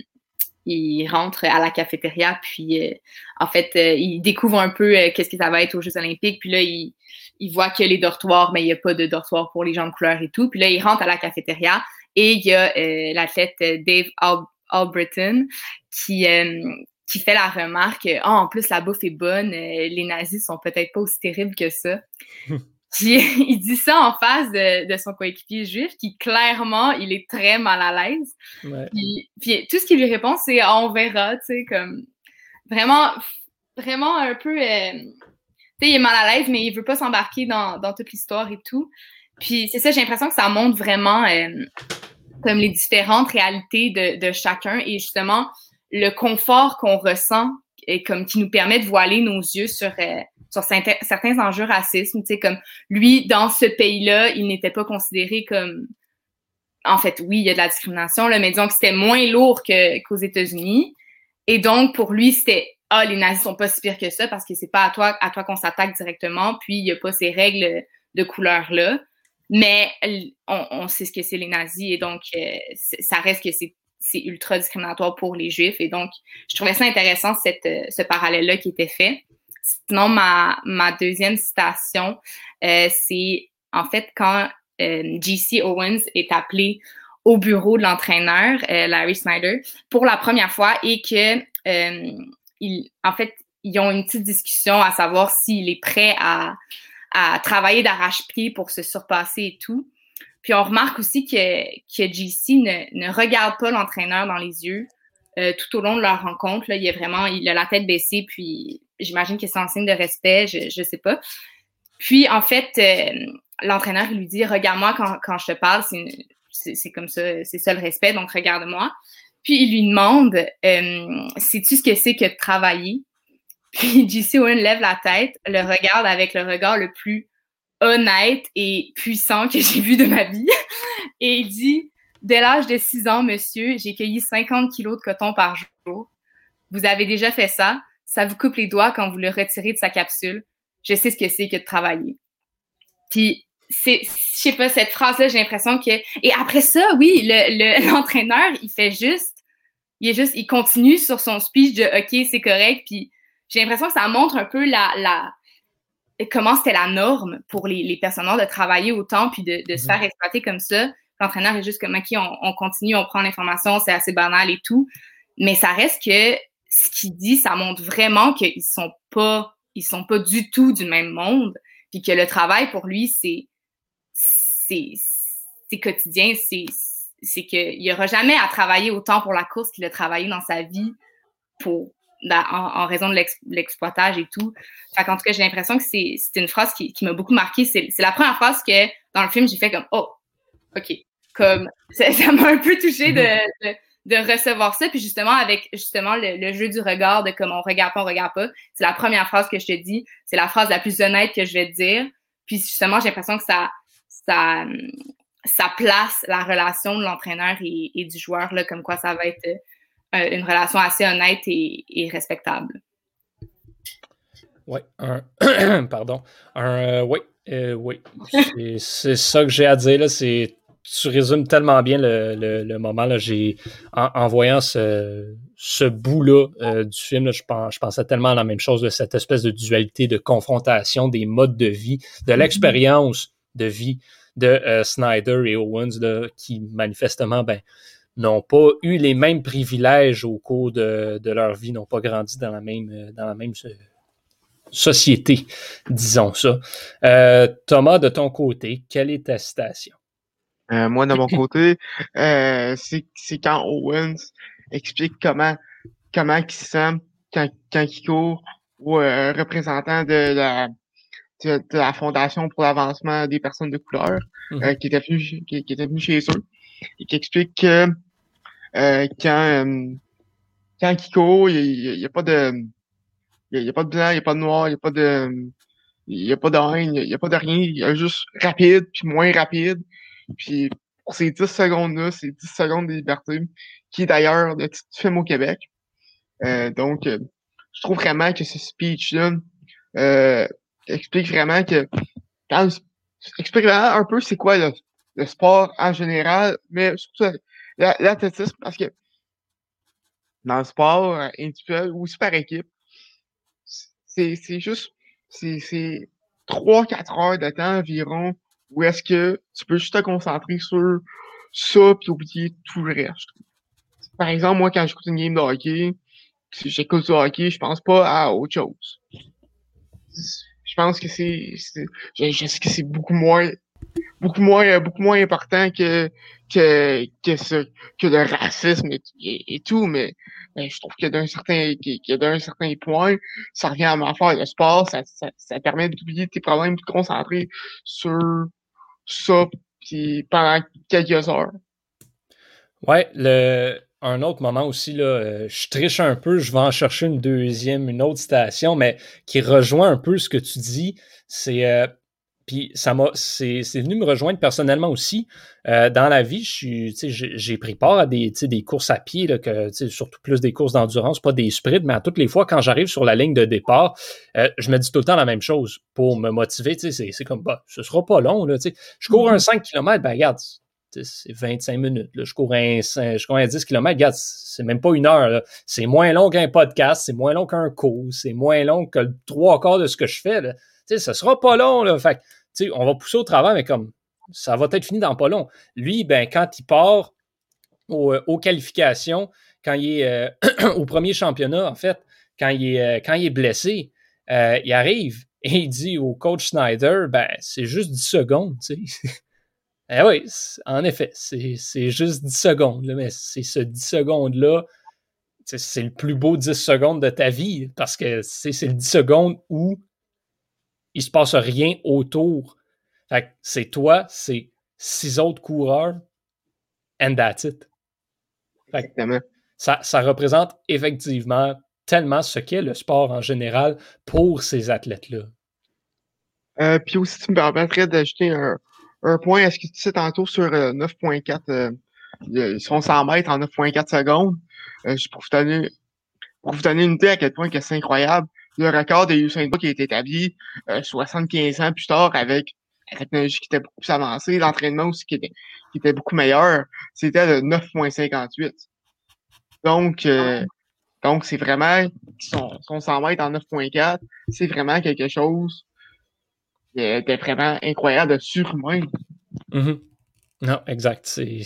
ils rentrent à la cafétéria, puis en fait, ils découvrent un peu qu'est-ce que ça va être aux Jeux olympiques, puis là, ils, ils voient que les dortoirs, mais il n'y a pas de dortoir pour les gens de couleur et tout. Puis là, ils rentrent à la cafétéria et il y a l'athlète Dave Albritton qui, euh, qui fait la remarque oh, en plus, la bouffe est bonne, euh, les nazis sont peut-être pas aussi terribles que ça. [LAUGHS] [LAUGHS] Puis il dit ça en face de, de son coéquipier juif, qui clairement, il est très mal à l'aise. Puis, tout ce qu'il lui répond, c'est ah, on verra, tu sais, comme vraiment, vraiment un peu. Euh, tu sais, il est mal à l'aise, mais il veut pas s'embarquer dans, dans toute l'histoire et tout. Puis c'est ça, j'ai l'impression que ça montre vraiment comme les différentes réalités de, de chacun et justement le confort qu'on ressent et comme qui nous permet de voiler nos yeux sur euh, sur certains enjeux racisme, tu sais comme lui dans ce pays-là, il n'était pas considéré comme en fait oui, il y a de la discrimination là, mais disons que c'était moins lourd qu'aux États-Unis et donc pour lui c'était ah les nazis sont pas si pires que ça parce que c'est pas à toi qu'on s'attaque directement, puis il y a pas ces règles de couleur là. Mais on, sait ce que c'est les nazis et donc euh, ça reste que c'est ultra discriminatoire pour les Juifs. Et donc, je trouvais ça intéressant, cette, euh, ce parallèle-là qui était fait. Sinon, ma, ma deuxième citation, euh, c'est en fait quand J.C. Owens est appelé au bureau de l'entraîneur, Larry Snyder, pour la première fois et que, il, en fait, ils ont une petite discussion à savoir s'il est prêt à, à travailler d'arrache-pied pour se surpasser et tout. Puis on remarque aussi que, que JC ne, ne regarde pas l'entraîneur dans les yeux euh, tout au long de leur rencontre. Là, il est vraiment, il a la tête baissée, puis j'imagine que c'est un signe de respect, je, ne sais pas. Puis en fait, euh, l'entraîneur lui dit Regarde-moi quand, je te parle, c'est comme ça, c'est ça le respect, donc regarde-moi. Puis il lui demande euh, Sais-tu ce que c'est que de travailler? Puis [LAUGHS] JC Owen lève la tête, le regarde avec le regard le plus honnête et puissant que j'ai vu de ma vie. [LAUGHS] Et il dit Dès l'âge de 6 ans, monsieur, j'ai cueilli 50 kilos de coton par jour. Vous avez déjà fait ça? Ça vous coupe les doigts quand vous le retirez de sa capsule. Je sais ce que c'est que de travailler. Puis, c'est, je sais pas, cette phrase-là, j'ai l'impression que. Et après ça, oui, le, [LAUGHS] l'entraîneur, il fait juste. Il est juste, il continue sur son speech de OK, c'est correct. Puis, j'ai l'impression que ça montre un peu la, la comment c'était la norme pour les, les personnes de travailler autant puis de, de se mhm. faire exploiter comme ça. L'entraîneur est juste comme OK, on, on continue, on prend l'information, c'est assez banal et tout. Mais ça reste que ce qu'il dit, ça montre vraiment qu'ils sont pas, ils sont pas du tout du même monde, puis que le travail pour lui, c'est, c'est, c'est quotidien, c'est, c'est qu'il y aura jamais à travailler autant pour la course qu'il a travaillé dans sa vie pour en, raison de l'exploitage et tout. Fait en tout cas, j'ai l'impression que c'est une phrase qui, qui m'a beaucoup marqué. C'est la première phrase que dans le film, j'ai fait comme Oh, OK. Comme [LAUGHS] ça m'a un peu touché de, [LAUGHS] de, de, recevoir ça. Puis justement, avec justement le, jeu du regard, de comme on regarde pas, on regarde pas, c'est la première phrase que je te dis. C'est la phrase la plus honnête que je vais te dire. Puis justement, j'ai l'impression que ça, ça, ça place la relation de l'entraîneur et, du joueur, comme quoi ça va être euh, une relation assez honnête et, respectable. Oui, [CLEARS THROAT] pardon, un, oui, euh, oui, c'est ça que j'ai à dire tu résumes tellement bien le, le, moment là. J'ai en, voyant ce, ce bout-là euh, du film, je, pense, je pensais tellement à la même chose de cette espèce de dualité, de confrontation des modes de vie, de mm-hmm. l'expérience de vie de Snyder et Owens, qui manifestement ben, n'ont pas eu les mêmes privilèges au cours de, leur vie, n'ont pas grandi dans la même, dans la même société, disons ça. Thomas, de ton côté, quelle est ta citation? Moi, de mon côté, c'est quand Owens explique comment comment il se sent quand, quand il court ou euh, représentant de la, de, la Fondation pour l'avancement des personnes de couleur mmh euh, qui, était venu, qui, était venu chez eux et qui explique que euh, quand, euh, quand il court, il n'y a, pas de il y a, pas de blanc, il n'y a pas de noir, il n'y a pas de il y a pas de haine, il n'y a pas de rien, il y a juste rapide puis moins rapide. Puis pour ces 10 secondes-là, ces 10 secondes de liberté, qui est d'ailleurs le petit film au Québec. Euh, donc, euh, je trouve vraiment que ce speech-là euh, explique vraiment que quand explique vraiment un peu c'est quoi le, sport en général, mais surtout l'athlétisme, parce que dans le sport individuel ou par équipe, c'est juste c'est trois, quatre heures de temps environ où est-ce que tu peux juste te concentrer sur ça puis oublier tout le reste? Par exemple, moi, quand j'écoute une game de hockey, si j'écoute du hockey, je pense pas à autre chose. Je pense que c'est, je, sais que c'est beaucoup moins, beaucoup moins, beaucoup moins important que, que, que le racisme et, tout, mais, je trouve que d'un certain, d'un certain point, ça revient à ma faire le sport, ça, ça, ça permet d'oublier tes problèmes, de te concentrer sur ça, puis pendant quelques heures. Ouais, le, un autre moment aussi, là, euh, je triche un peu, je vais en chercher une deuxième, une autre station, mais qui rejoint un peu ce que tu dis. C'est. Euh, puis ça m'a, c'est, venu me rejoindre personnellement aussi. Euh, dans la vie, j'ai pris part à des, des courses à pied, là, que, surtout plus des courses d'endurance, pas des sprints, mais à toutes les fois, quand j'arrive sur la ligne de départ, je me dis tout le temps la même chose pour me motiver. C'est comme, bah, ce sera pas long. Là, je cours un 5 km, ben regarde, c'est 25 minutes. Je, cours un, je cours un 10 km. Regarde, c'est même pas une heure. C'est moins long qu'un podcast, c'est moins long qu'un cours, c'est moins long que le trois quarts de ce que je fais. Là. sais, ça sera pas long. Là. Fait on va pousser au travail, mais comme ça va être fini dans pas long. Lui, ben, quand il part euh, aux, qualifications, quand il est euh, [CLEARS THROAT] au premier championnat, en fait, quand il est, euh, blessé, il arrive [LAUGHS] et il dit au coach Snyder, ben, c'est juste 10 secondes. [LAUGHS] Eh oui, en effet, c'est juste 10 secondes, mais c'est ce 10 secondes-là, c'est le plus beau 10 secondes de ta vie, parce que c'est le 10 secondes où il se passe rien autour. Fait c'est toi, c'est six autres coureurs, and that's it. ça, ça représente effectivement tellement ce qu'est le sport en général pour ces athlètes-là. Euh, puis aussi, tu me permettrais d'ajouter un, un point à ce que tu sais tantôt sur 9.4, euh, euh, son 100 mètres en 9.4 secondes. Euh, pour, vous donner, pour vous donner une idée à quel point que c'est incroyable. Le record de Usain Bolt qui a été établi 75 ans plus tard avec la technologie qui était beaucoup plus avancée, l'entraînement aussi qui était, qui était beaucoup meilleur, c'était de 9.58. Donc, donc c'est vraiment son, son 100 mètres en 9.4, c'est vraiment quelque chose était vraiment incroyable, de surhumain. Mm-hmm. Non, exact. C'est,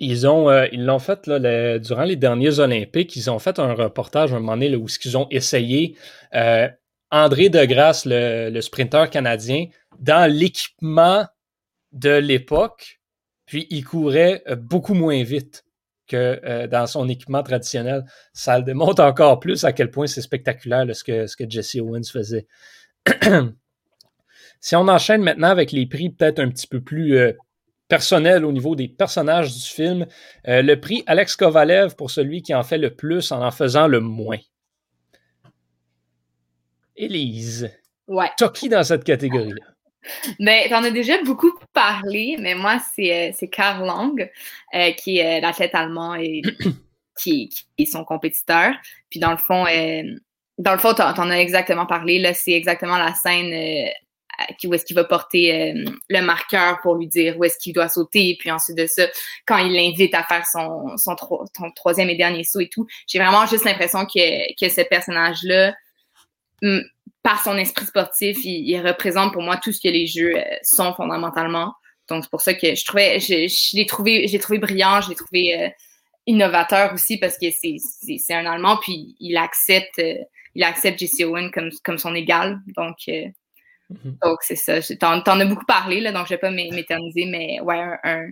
ils ont euh, ils l'ont fait là, durant les derniers Olympiques, ils ont fait un reportage un moment donné où ils ont essayé euh, André Degrasse, le, le sprinter canadien, dans l'équipement de l'époque, puis il courait euh, beaucoup moins vite que dans son équipement traditionnel. Ça le démontre encore plus à quel point c'est spectaculaire ce, que, ce que Jesse Owens faisait. [CLEARS THROAT] si on enchaîne maintenant avec les prix peut-être un petit peu plus euh, personnels au niveau des personnages du film, euh, le prix Alex Kovalev pour celui qui en fait le plus en en faisant le moins. Élise, ouais. t'as qui dans cette catégorie-là? Mais [LAUGHS] ben, t'en as déjà beaucoup parlé, mais moi, c'est, euh, Karl Lang, qui est l'athlète allemand et [COUGHS] qui, est son compétiteur. Puis dans le fond, dans le fond, tu en as exactement parlé. Là, c'est exactement la scène euh, où est-ce qu'il va porter euh, le marqueur pour lui dire où est-ce qu'il doit sauter. Et puis ensuite de ça, quand il l'invite à faire son, son, troisième et dernier saut et tout, j'ai vraiment juste l'impression que, que ce personnage-là par son esprit sportif, il, représente pour moi tout ce que les jeux sont fondamentalement. Donc, c'est pour ça que je trouvais, je, l'ai trouvé, j'ai trouvé brillant, je l'ai trouvé innovateur aussi parce que c'est un Allemand, puis il accepte, il accepte Jesse Owen comme, comme son égal. Donc, Mhm. Donc, c'est ça. T'en, en as beaucoup parlé, là, donc je ne vais pas m'éterniser, mais ouais, un,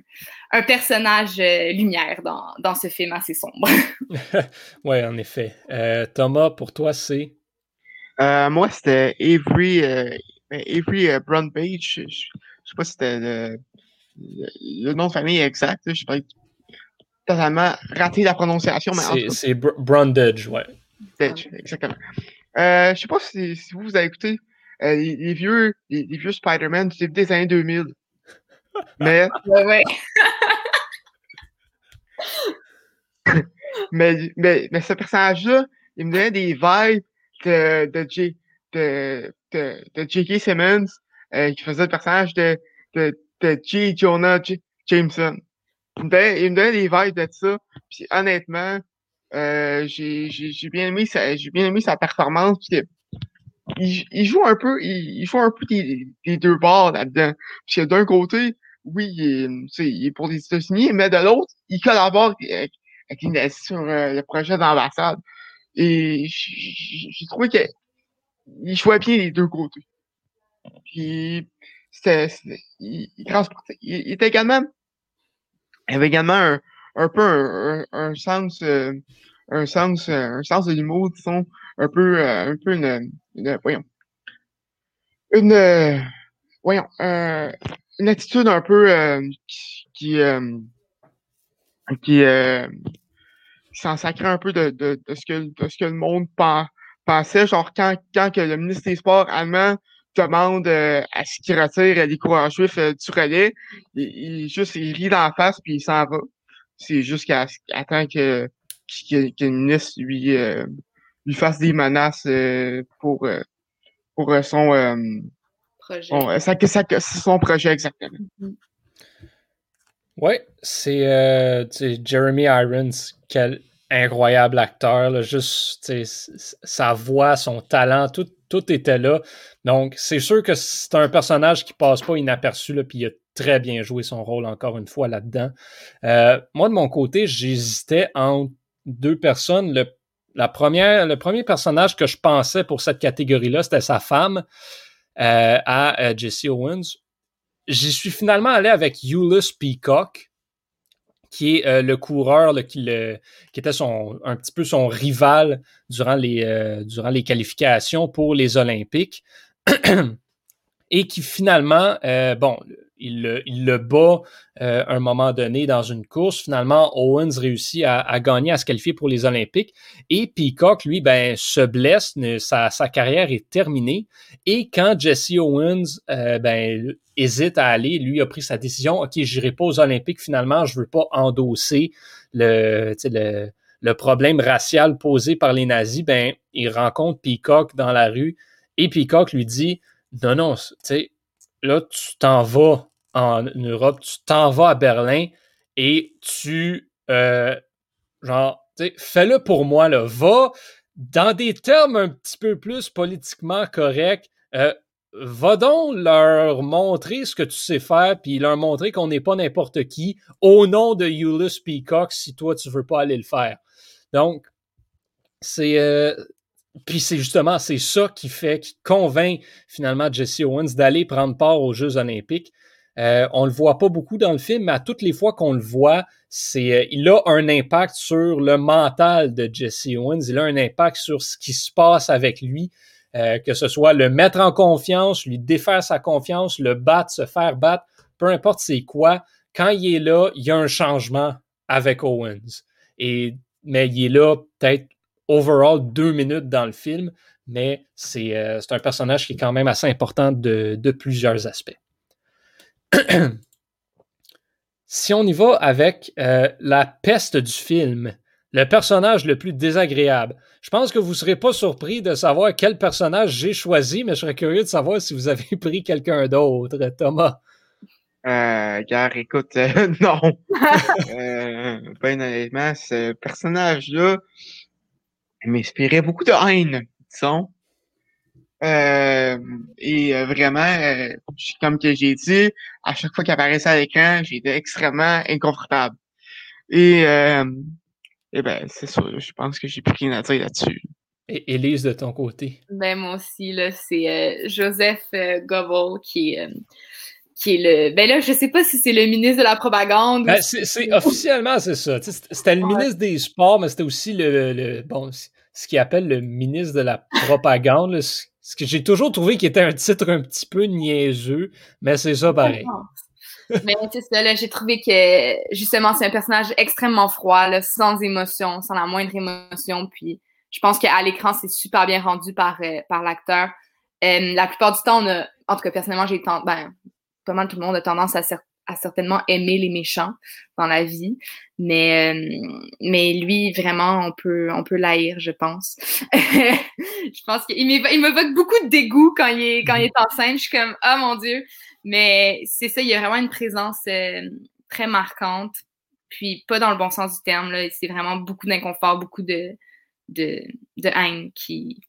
un, personnage euh, lumière dans, dans, ce film assez sombre. [LAUGHS] [LAUGHS] oui, en effet. Euh, Thomas, pour toi, c'est? Euh, moi, c'était Avery, ben, Avery Brundage. Je ne sais pas si c'était le, nom de famille exact. Je vais totalement raté la prononciation. Mais c'est, Brundage, ouais. exactement. je ne sais pas si, si vous, vous avez écouté euh, les, vieux, les, vieux Spider-Man c'est des années 2000. Mais. [LAUGHS] Ouais, [LAUGHS] mais, mais, mais ce personnage-là, il me donnait des vibes de, de, J, de, de, de J.K. Simmons, euh, qui faisait le personnage de, de, de J. Jonah Jameson. Il me, donnait, il me donnait des vibes de ça. Puis honnêtement, euh, j'ai bien aimé sa, j'ai bien aimé sa performance. Puis il, joue un peu, il, joue un peu des, deux bords là-dedans. Parce d'un côté, oui, il est, il est pour les États-Unis, mais de l'autre, il collabore avec, avec sur euh, le projet d'ambassade. Et j'ai trouvé qu'il il jouait bien les deux côtés. Puis c'était, il, il, était également, il avait également un, un peu un, un, sens, euh, un sens, un sens de l'humour, disons, un peu, euh, un peu une, une voyons, une, euh, voyons, euh, une attitude un peu qui, qui, s'en sacrait un peu de, de, de, ce que, de ce que le monde pensait. Genre, quand, quand que le ministre des Sports allemand demande à ce qu'il retire les coureurs juifs du relais, il, il, juste il rit dans la face puis il s'en va. C'est juste qu'il attend que, que, que, le ministre lui, lui fasse des menaces euh, pour, euh, pour euh, son projet. ça, ça, son projet exactement. Mm-hmm. Oui, c'est Jeremy Irons, quel incroyable acteur. juste sa voix, son talent, tout, tout était là. Donc, c'est sûr que c'est un personnage qui passe pas inaperçu, là, puis il a très bien joué son rôle encore une fois là-dedans. moi, de mon côté, j'hésitais entre deux personnes. Le la première, le premier personnage que je pensais pour cette catégorie-là, c'était sa femme euh, à euh, Jesse Owens. J'y suis finalement allé avec Euless Peacock, qui est euh, le coureur qui, qui, était son, un petit peu son rival durant les, durant les qualifications pour les Olympiques. [CLEARS THROAT] Et qui finalement, bon, il le, bat euh, un moment donné dans une course. Finalement, Owens réussit à, gagner, à se qualifier pour les Olympiques. Et Peacock, lui, ben, se blesse, sa, carrière est terminée. Et quand Jesse Owens euh, ben, hésite à aller, lui a pris sa décision, OK, j'irai pas aux Olympiques finalement, je veux pas endosser le, le, le problème racial posé par les nazis. Ben, il rencontre Peacock dans la rue et Peacock lui dit, non, non, tu sais, là, tu t'en vas en Europe, tu t'en vas à Berlin et tu, euh, genre, fais-le pour moi, là. Va dans des termes un petit peu plus politiquement corrects. Euh, va donc leur montrer ce que tu sais faire, puis leur montrer qu'on n'est pas n'importe qui au nom de Euless Peacock si toi tu veux pas aller le faire. Donc, c'est euh, puis c'est justement c'est ça qui fait, qui convainc finalement Jesse Owens d'aller prendre part aux Jeux Olympiques. Euh, on le voit pas beaucoup dans le film, mais à toutes les fois qu'on le voit, c'est, euh, il a un impact sur le mental de Jesse Owens. Il a un impact sur ce qui se passe avec lui, euh, que ce soit le mettre en confiance, lui défaire sa confiance, le battre, se faire battre, peu importe c'est quoi. Quand il est là, il y a un changement avec Owens. Mais il est là peut-être overall deux minutes dans le film, mais c'est euh, un personnage qui est quand même assez important de, de plusieurs aspects. [CLEARS THROAT] si on y va avec euh, la peste du film, le personnage le plus désagréable, je pense que vous ne serez pas surpris de savoir quel personnage j'ai choisi, mais je serais curieux de savoir si vous avez [LAUGHS] pris quelqu'un d'autre, Thomas. Euh, gare, écoute, euh, [LAUGHS] non. euh, ben ce personnage-là, m'inspirait beaucoup de haine, disons. et vraiment, comme que j'ai dit, à chaque fois qu'il apparaissait à l'écran, j'étais extrêmement inconfortable. Et, et ben, c'est ça, je pense que j'ai plus rien à dire là-dessus. Et Élise, de ton côté? Ben, moi aussi, là, c'est Joseph euh, qui est qui est le. Ben là, je sais pas si c'est le ministre de la propagande. Ben, c'est, officiellement, c'est ça. C'était le ministre des Sports, mais c'était aussi le, bon, ce qu'il appelle le ministre de la propagande. ce que j'ai toujours trouvé qui était un titre un petit peu niaiseux, mais c'est ça pareil. mais c'est ça, là, j'ai trouvé que justement, c'est un personnage extrêmement froid, là, sans émotion, sans la moindre émotion. Puis je pense qu'à l'écran, c'est super bien rendu par, euh, par l'acteur. Euh, la plupart du temps, on a, en tout cas, personnellement, j'ai ben, pas mal tout le monde a tendance à, à, certainement aimer les méchants dans la vie. Mais, euh, mais lui, vraiment, on peut, on peut l'haïr, je pense. [LAUGHS] je pense qu'il m'évoque beaucoup de dégoût quand il est, quand il est en scène. Je suis comme, oh mon Dieu. Mais c'est ça, il y a vraiment une présence euh, très marquante. Puis pas dans le bon sens du terme. C'est vraiment beaucoup d'inconfort, beaucoup de, de, de haine qui,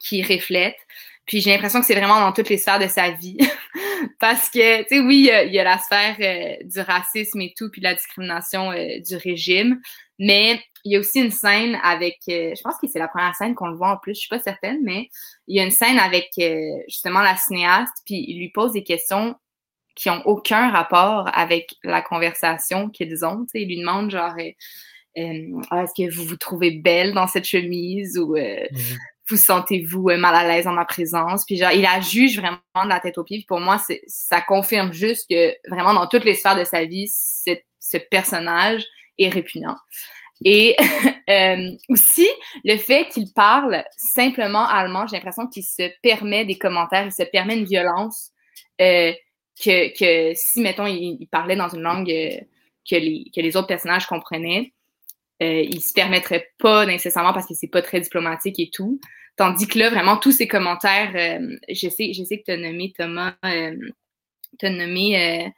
qui reflète. Puis j'ai l'impression que c'est vraiment dans toutes les sphères de sa vie. [LAUGHS] Parce que, tu sais, oui, il y, a, la sphère euh, du racisme et tout, puis la discrimination euh, du régime. Mais il y a aussi une scène avec, euh, je pense que c'est la première scène qu'on le voit en plus, je suis pas certaine, mais il y a une scène avec justement la cinéaste, puis il lui pose des questions qui ont aucun rapport avec la conversation qu'ils ont. Tu sais, il lui demande genre, ah, est-ce que vous vous trouvez belle dans cette chemise ou mm-hmm vous sentez-vous euh, mal à l'aise en ma présence? Puis genre, il la juge vraiment de la tête aux pieds. Puis pour moi, ça confirme juste que vraiment dans toutes les sphères de sa vie, ce personnage est répugnant. Et [LAUGHS] euh, aussi, le fait qu'il parle simplement allemand, j'ai l'impression qu'il se permet des commentaires, il se permet une violence euh, que, que si, mettons, il, parlait dans une langue euh, que, les, que les autres personnages comprenaient, euh, il se permettrait pas nécessairement parce que c'est pas très diplomatique et tout. Tandis que là, vraiment, tous ces commentaires, euh, je, sais, je sais que tu as nommé Thomas, euh, tu as nommé, euh,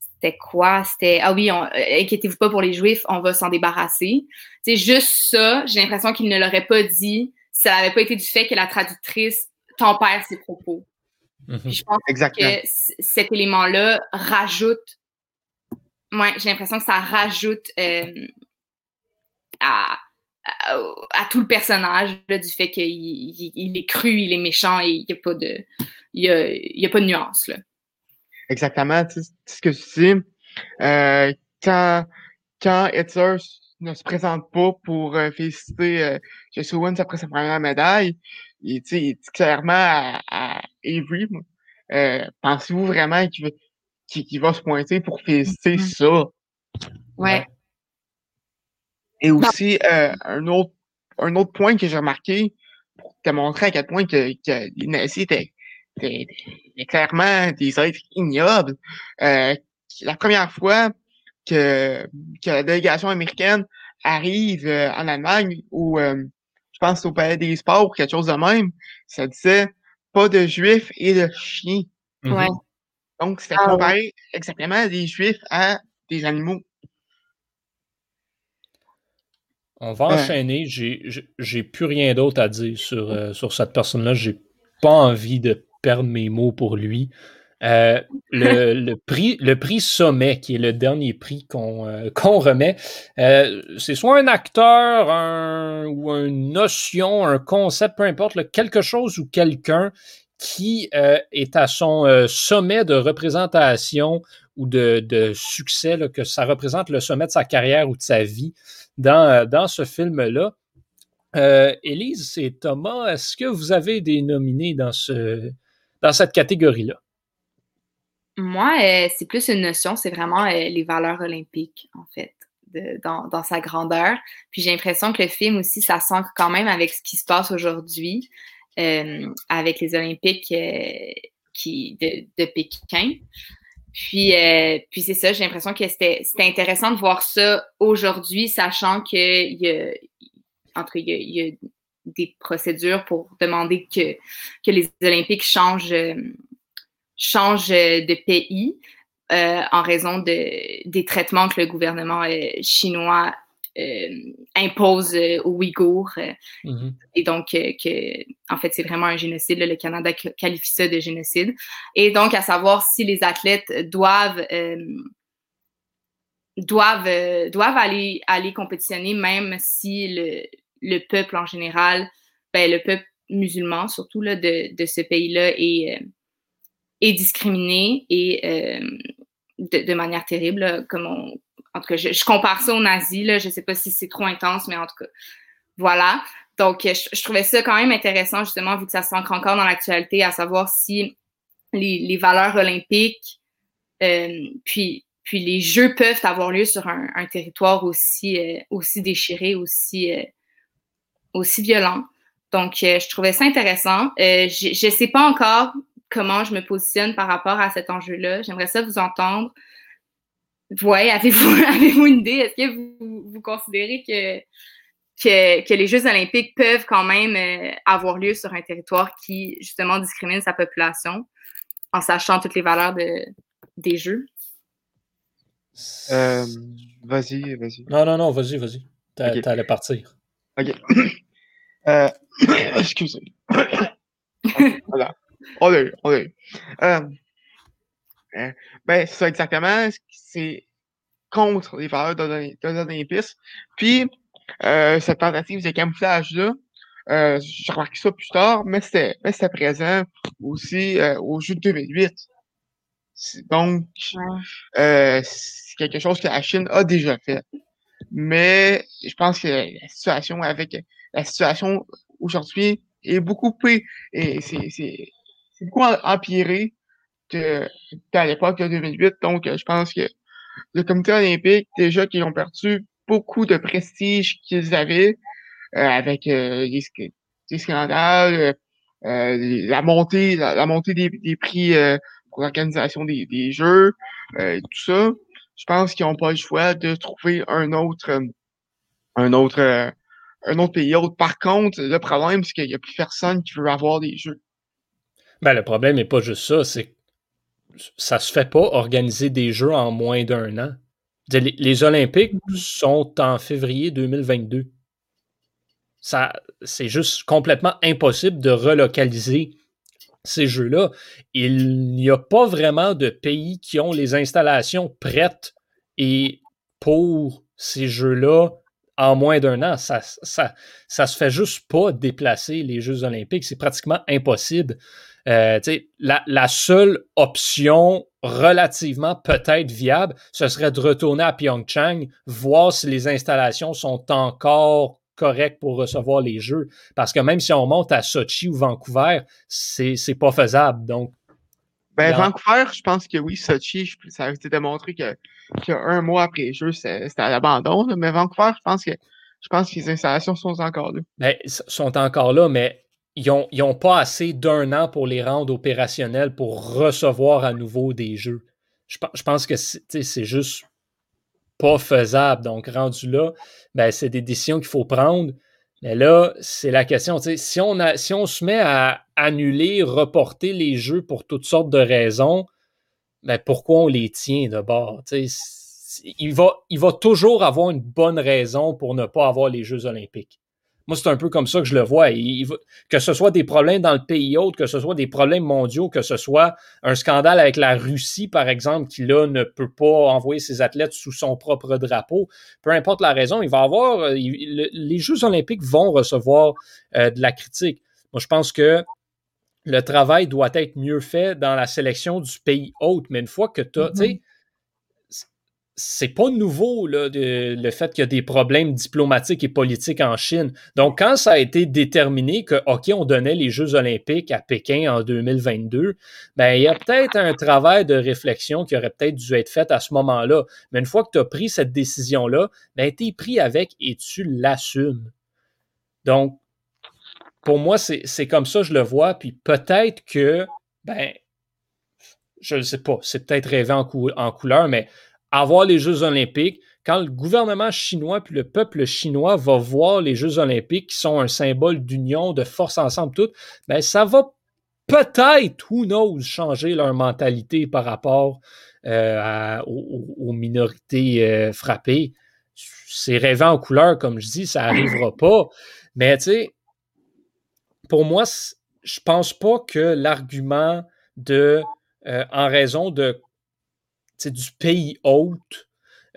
c'était quoi? C'était, ah oui, inquiétez-vous pas pour les Juifs, on va s'en débarrasser. C'est juste ça, j'ai l'impression qu'il ne l'aurait pas dit si ça n'avait pas été du fait que la traductrice tempère ses propos. Mm-hmm. Je pense que cet élément-là rajoute, ouais, j'ai l'impression que ça rajoute à, à, tout le personnage du fait qu'il il, est cru, il est méchant et il n'y a pas de il y a, pas de nuance. Là. Exactement. Tu sais, ce que tu dis, euh, quand, quand Hitler ne se présente pas pour euh, féliciter euh, Jesse Owens après sa première médaille, il, il dit clairement à, à Avery, euh, pensez-vous vraiment qu'il va se pointer pour féliciter mm-hmm. ça? Ouais. Et aussi, euh, un, autre, un autre point que j'ai remarqué pour te montrer à quel point que, que les nazis étaient, clairement des êtres ignobles. Euh, la première fois que, que la délégation américaine arrive euh, en Allemagne, ou je pense au Palais des Sports ou quelque chose de même, ça disait pas de juifs et de chiens. Ouais. Donc, c'était ah comparé exactement des juifs à des animaux. On va enchaîner. J'ai plus rien d'autre à dire sur, euh, sur cette personne-là. J'ai pas envie de perdre mes mots pour lui. Euh, [LAUGHS] le, prix, le prix Sommet, qui est le dernier prix qu'on euh, [LAUGHS] remet, c'est soit un acteur un, ou une notion, un concept, peu importe, quelque chose ou quelqu'un qui est à son sommet de représentation ou de, succès, que ça représente le sommet de sa carrière ou de sa vie dans, euh, dans ce film-là. Euh, Élise et Thomas, est-ce que vous avez des nominés dans, ce, dans cette catégorie-là? Moi, euh, c'est plus une notion, c'est vraiment les valeurs olympiques, en fait, dans, dans, sa grandeur. Puis j'ai l'impression que le film aussi, ça s'ancre quand même avec ce qui se passe aujourd'hui, avec les Olympiques qui, de, de Pékin. Puis, euh, puis c'est ça, j'ai l'impression que c'était intéressant de voir ça aujourd'hui, sachant qu'il y a, il y a, des procédures pour demander que, que les Olympiques changent, euh, changent de pays euh, en raison de, des traitements que le gouvernement chinois impose aux Ouïghours. Mhm. Et donc, que, en fait, c'est vraiment un génocide. le Canada qualifie ça de génocide. Et donc, à savoir si les athlètes doivent doivent, doivent aller, aller compétitionner, même si le, le peuple en général, ben, le peuple musulman surtout là, de, de ce pays-là est, est discriminé et de, de, manière terrible, comme on, en tout cas, je, compare ça aux nazis, là, je sais pas si c'est trop intense, mais en tout cas, voilà. Donc, je, trouvais ça quand même intéressant, justement, vu que ça s'ancre encore dans l'actualité, à savoir si les, les valeurs olympiques, euh, puis, puis les Jeux peuvent avoir lieu sur un, un territoire aussi, euh, aussi déchiré, aussi, euh, aussi violent. Donc, je trouvais ça intéressant. je ne sais pas encore comment je me positionne par rapport à cet enjeu-là. J'aimerais ça vous entendre. Ouais, avez-vous [LAUGHS] avez une idée? Est-ce que vous, vous considérez que, que, que, les Jeux olympiques peuvent quand même euh, avoir lieu sur un territoire qui, justement, discrimine sa population en sachant toutes les valeurs de, des Jeux? Euh, vas-y, vas-y. Non, non, non, vas-y, vas-y. T'allais partir. OK. [COUGHS] euh, [COUGHS] excusez. [COUGHS] voilà. On a on Euh, Hein? Ben, c'est ça exactement. C'est contre les valeurs de, l'Olympisme. Puis, euh, cette tentative de camouflage-là, euh, j'ai remarqué ça plus tard, mais c'était, présent aussi euh, au jeu de 2008. Donc, euh, c'est quelque chose que la Chine a déjà fait. Mais je pense que la situation avec la situation aujourd'hui est beaucoup plus et c'est, c'est, c'est beaucoup empiré à l'époque de 2008. Donc, je pense que le comité olympique, déjà qu'ils ont perdu beaucoup de prestige qu'ils avaient euh, avec euh, les, scandales, euh, la montée, la, montée des, prix pour l'organisation des, jeux, tout ça. Je pense qu'ils n'ont pas le choix de trouver un autre, un autre, un autre pays. Par contre, le problème, c'est qu'il n'y a plus personne qui veut avoir des jeux. Ben, le problème n'est pas juste ça, c'est ça se fait pas organiser des Jeux en moins d'un an. Les, Olympiques mm-hmm. sont en février 2022. Ça, c'est juste complètement impossible de relocaliser ces Jeux-là. Il n'y a pas vraiment de pays qui ont les installations prêtes et pour ces Jeux-là en moins d'un an. Ça, ça, ça se fait juste pas déplacer les Jeux olympiques. C'est pratiquement impossible. Euh, la, la, seule option relativement peut-être viable, ce serait de retourner à Pyeongchang, voir si les installations sont encore correctes pour recevoir les Jeux. Parce que même si on monte à Sochi ou Vancouver, c'est pas faisable. Donc, ben, Vancouver, je pense que oui. Sochi, ça a été démontré que, un mois après les Jeux, c'était à l'abandon. Mais Vancouver, je pense que je pense que les installations sont encore là. Ben, sont encore là, mais ils n'ont pas assez d'un an pour les rendre opérationnels pour recevoir à nouveau des jeux. Je, pense que c'est juste pas faisable. Donc, rendu là, ben, c'est des décisions qu'il faut prendre. Mais là, c'est la question. Si on, a, si on se met à annuler, reporter les jeux pour toutes sortes de raisons, ben, pourquoi on les tient de bord? Il va, il va toujours avoir une bonne raison pour ne pas avoir les Jeux olympiques. Moi, c'est un peu comme ça que je le vois. que ce soit des problèmes dans le pays autre, que ce soit des problèmes mondiaux, que ce soit un scandale avec la Russie, par exemple, qui là ne peut pas envoyer ses athlètes sous son propre drapeau, peu importe la raison, il va avoir euh, les Jeux olympiques vont recevoir euh, de la critique. Moi, je pense que le travail doit être mieux fait dans la sélection du pays hôte, mais une fois que tu as, mm-hmm c'est pas nouveau là, le fait qu'il y a des problèmes diplomatiques et politiques en Chine. Donc, quand ça a été déterminé que, OK, on donnait les Jeux olympiques à Pékin en 2022, ben, il y a peut-être un travail de réflexion qui aurait peut-être dû être fait à ce moment-là. Mais une fois que tu as pris cette décision-là, ben, tu es pris avec et tu l'assumes. Donc, pour moi, c'est comme ça je le vois. Puis peut-être que, ben, je ne sais pas, c'est peut-être rêvé en couleur, mais avoir les Jeux olympiques, quand le gouvernement chinois puis le peuple chinois va voir les Jeux olympiques qui sont un symbole d'union, de force ensemble, tout, ben ça va peut-être, who knows, changer leur mentalité par rapport euh, aux, minorités euh, frappées. c'est rêvant en couleur, comme je dis, ça n'arrivera [CLEARS THROAT] pas. Mais tu sais, pour moi, je pense pas que l'argument de euh, en raison de du pays hôte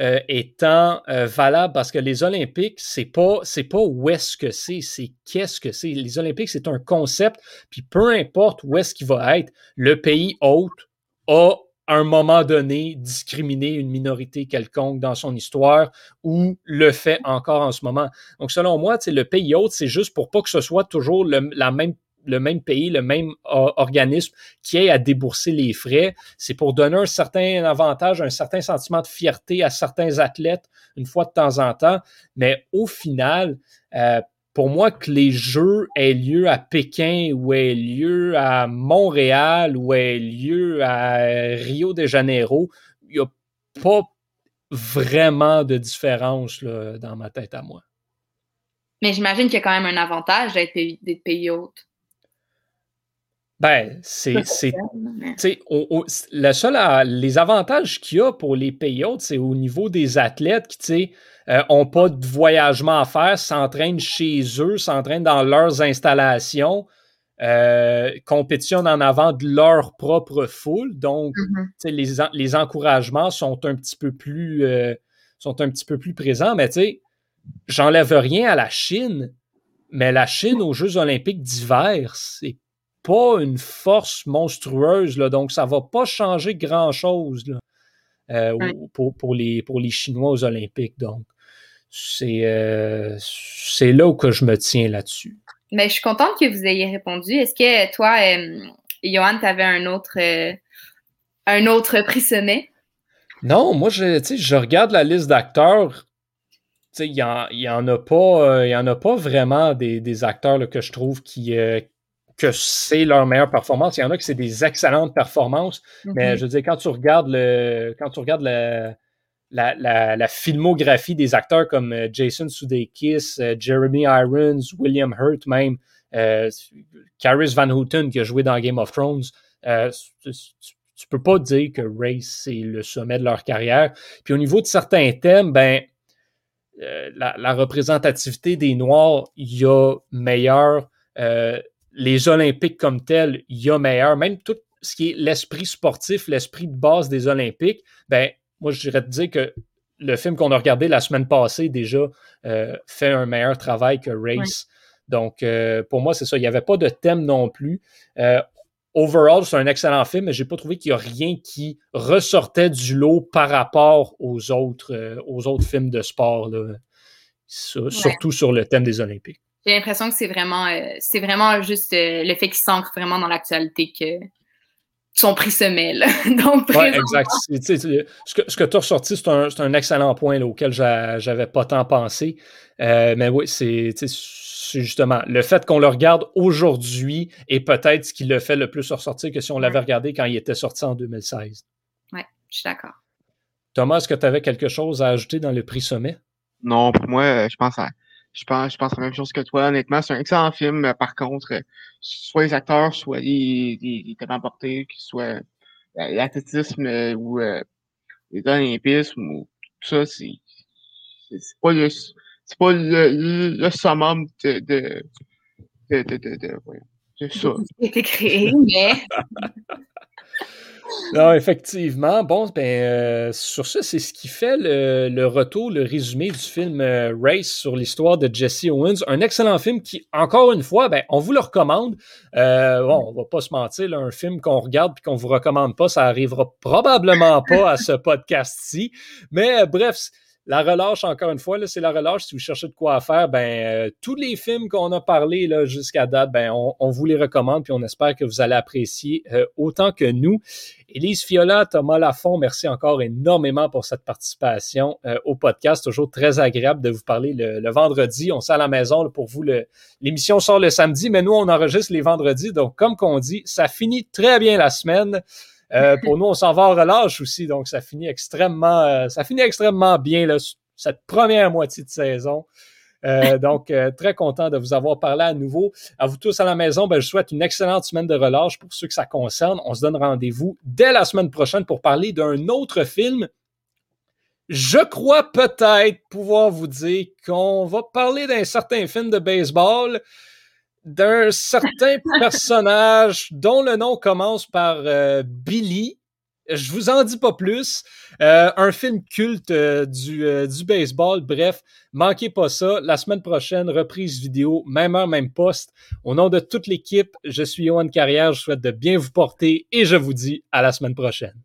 euh, étant euh, valable parce que les Olympiques, c'est pas c'est pas où est-ce que c'est, c'est qu'est-ce que c'est. Les Olympiques, c'est un concept, puis peu importe où est-ce qu'il va être, le pays hôte a à un moment donné discriminer une minorité quelconque dans son histoire ou le fait encore en ce moment. Donc, selon moi, le pays hôte, c'est juste pour pas que ce soit toujours la même le même pays, le même organisme qui ait à débourser les frais. C'est pour donner un certain avantage, un certain sentiment de fierté à certains athlètes une fois de temps en temps. Mais au final, euh, pour moi, que les Jeux aient lieu à Pékin ou aient lieu à Montréal ou aient lieu à Rio de Janeiro, il n'y a pas vraiment de différence dans ma tête à moi. Mais j'imagine qu'il y a quand même un avantage d'être pays, pays hôtes. Ben, c'est. Le seul, les avantages qu'il y a pour les pays hôtes, c'est au niveau des athlètes qui, tu sais, n'ont euh, pas de voyagement à faire, s'entraînent chez eux, s'entraînent dans leurs installations, euh, compétitionnent en avant de leur propre foule. Donc, mm-hmm. les, les encouragements sont un petit peu plus, euh, sont un petit peu plus présents. Mais tu sais, j'enlève rien à la Chine, mais la Chine aux Jeux olympiques d'hiver, c'est pas une force monstrueuse, là, donc ça va pas changer grand-chose pour, pour, les, pour les Chinois aux Olympiques. Donc, euh, c'est là où que je me tiens là-dessus. Mais je suis contente que vous ayez répondu. Est-ce que toi, euh, Johan, tu avais un autre, euh, un autre prix sommet? Non, moi, je, je regarde la liste d'acteurs. Il n'y en, y en, a pas, y en a pas vraiment des, acteurs que je trouve qui, que c'est leur meilleure performance. Il y en a que c'est des excellentes performances, mais mm-hmm. je veux dire, quand tu regardes le, quand tu regardes le, la, filmographie des acteurs comme euh, Jason Sudeikis, euh, Jeremy Irons, William Hurt même, euh, Caris Van Houten qui a joué dans Game of Thrones, tu, ne peux pas dire que Race c'est le sommet de leur carrière. Puis au niveau de certains thèmes, ben la, représentativité des Noirs, il y a meilleur. Les Olympiques comme tels, il y a meilleur. Même tout ce qui est l'esprit sportif, l'esprit de base des Olympiques, ben moi, je dirais te dire que le film qu'on a regardé la semaine passée déjà euh, fait un meilleur travail que Race. Donc, euh, pour moi, c'est ça. Il n'y avait pas de thème non plus. Euh, overall, c'est un excellent film, mais je n'ai pas trouvé qu'il n'y a rien qui ressortait du lot par rapport aux autres, aux autres films de sport, surtout sur le thème des Olympiques. J'ai l'impression que c'est vraiment, c'est vraiment juste le fait qu'il s'ancre vraiment dans l'actualité que, son prix semelle. [LAUGHS] Donc, ouais, exact. ce que, ce que tu as ressorti, c'est un, un, excellent point là, auquel j'avais pas tant pensé. Euh, mais oui, c'est justement le fait qu'on le regarde aujourd'hui est peut-être ce qui le fait le plus ressortir que si on l'avait regardé quand il était sorti en 2016. Oui, je suis d'accord. Thomas, est-ce que tu avais quelque chose à ajouter dans le prix sommet? Non, pour moi, euh, je pense à je pense, je pense la même chose que toi. Honnêtement, c'est un excellent film. Par contre, soit les acteurs, soit les, les, les que ce soit l'athlétisme euh, ou euh, les olympismes ou tout ça, c'est c'est pas le c'est pas le, le, summum de de de de, de, de, ouais, de ça. [LAUGHS] été créé, mais [LAUGHS] non, effectivement. Bon, ben, euh, sur ça, c'est ce qui fait le, retour, le résumé du film euh, Race sur l'histoire de Jesse Owens. Un excellent film qui, encore une fois, ben, on vous le recommande. Euh, bon, on va pas se mentir, un film qu'on regarde et qu'on vous recommande pas, ça arrivera probablement pas à ce podcast-ci. Mais bref, la relâche, encore une fois, c'est la relâche. Si vous cherchez de quoi faire, ben, euh, tous les films qu'on a parlé jusqu'à date, ben, on, vous les recommande, puis on espère que vous allez apprécier euh, autant que nous. Élise Fiola, Thomas Lafont, merci encore énormément pour cette participation euh, au podcast. Toujours très agréable de vous parler le, vendredi. On sait à la maison pour vous. L'émission sort le samedi, mais nous, on enregistre les vendredis. Donc, comme qu'on dit, ça finit très bien la semaine. Euh, pour nous, on s'en va en relâche aussi, donc ça finit extrêmement, euh, ça finit extrêmement bien là, cette première moitié de saison. Euh, [LAUGHS] donc, très content de vous avoir parlé à nouveau. À vous tous à la maison, ben, je souhaite une excellente semaine de relâche pour ceux que ça concerne. On se donne rendez-vous dès la semaine prochaine pour parler d'un autre film je crois peut-être pouvoir vous dire qu'on va parler d'un certain film de baseball, d'un certain [LAUGHS] personnage dont le nom commence par euh, Billy. Je vous en dis pas plus. Euh, un film culte euh, du, du baseball. Bref, manquez pas ça. La semaine prochaine, reprise vidéo, même heure, même poste. Au nom de toute l'équipe, je suis Yohan Carrière. Je souhaite de bien vous porter et je vous dis à la semaine prochaine.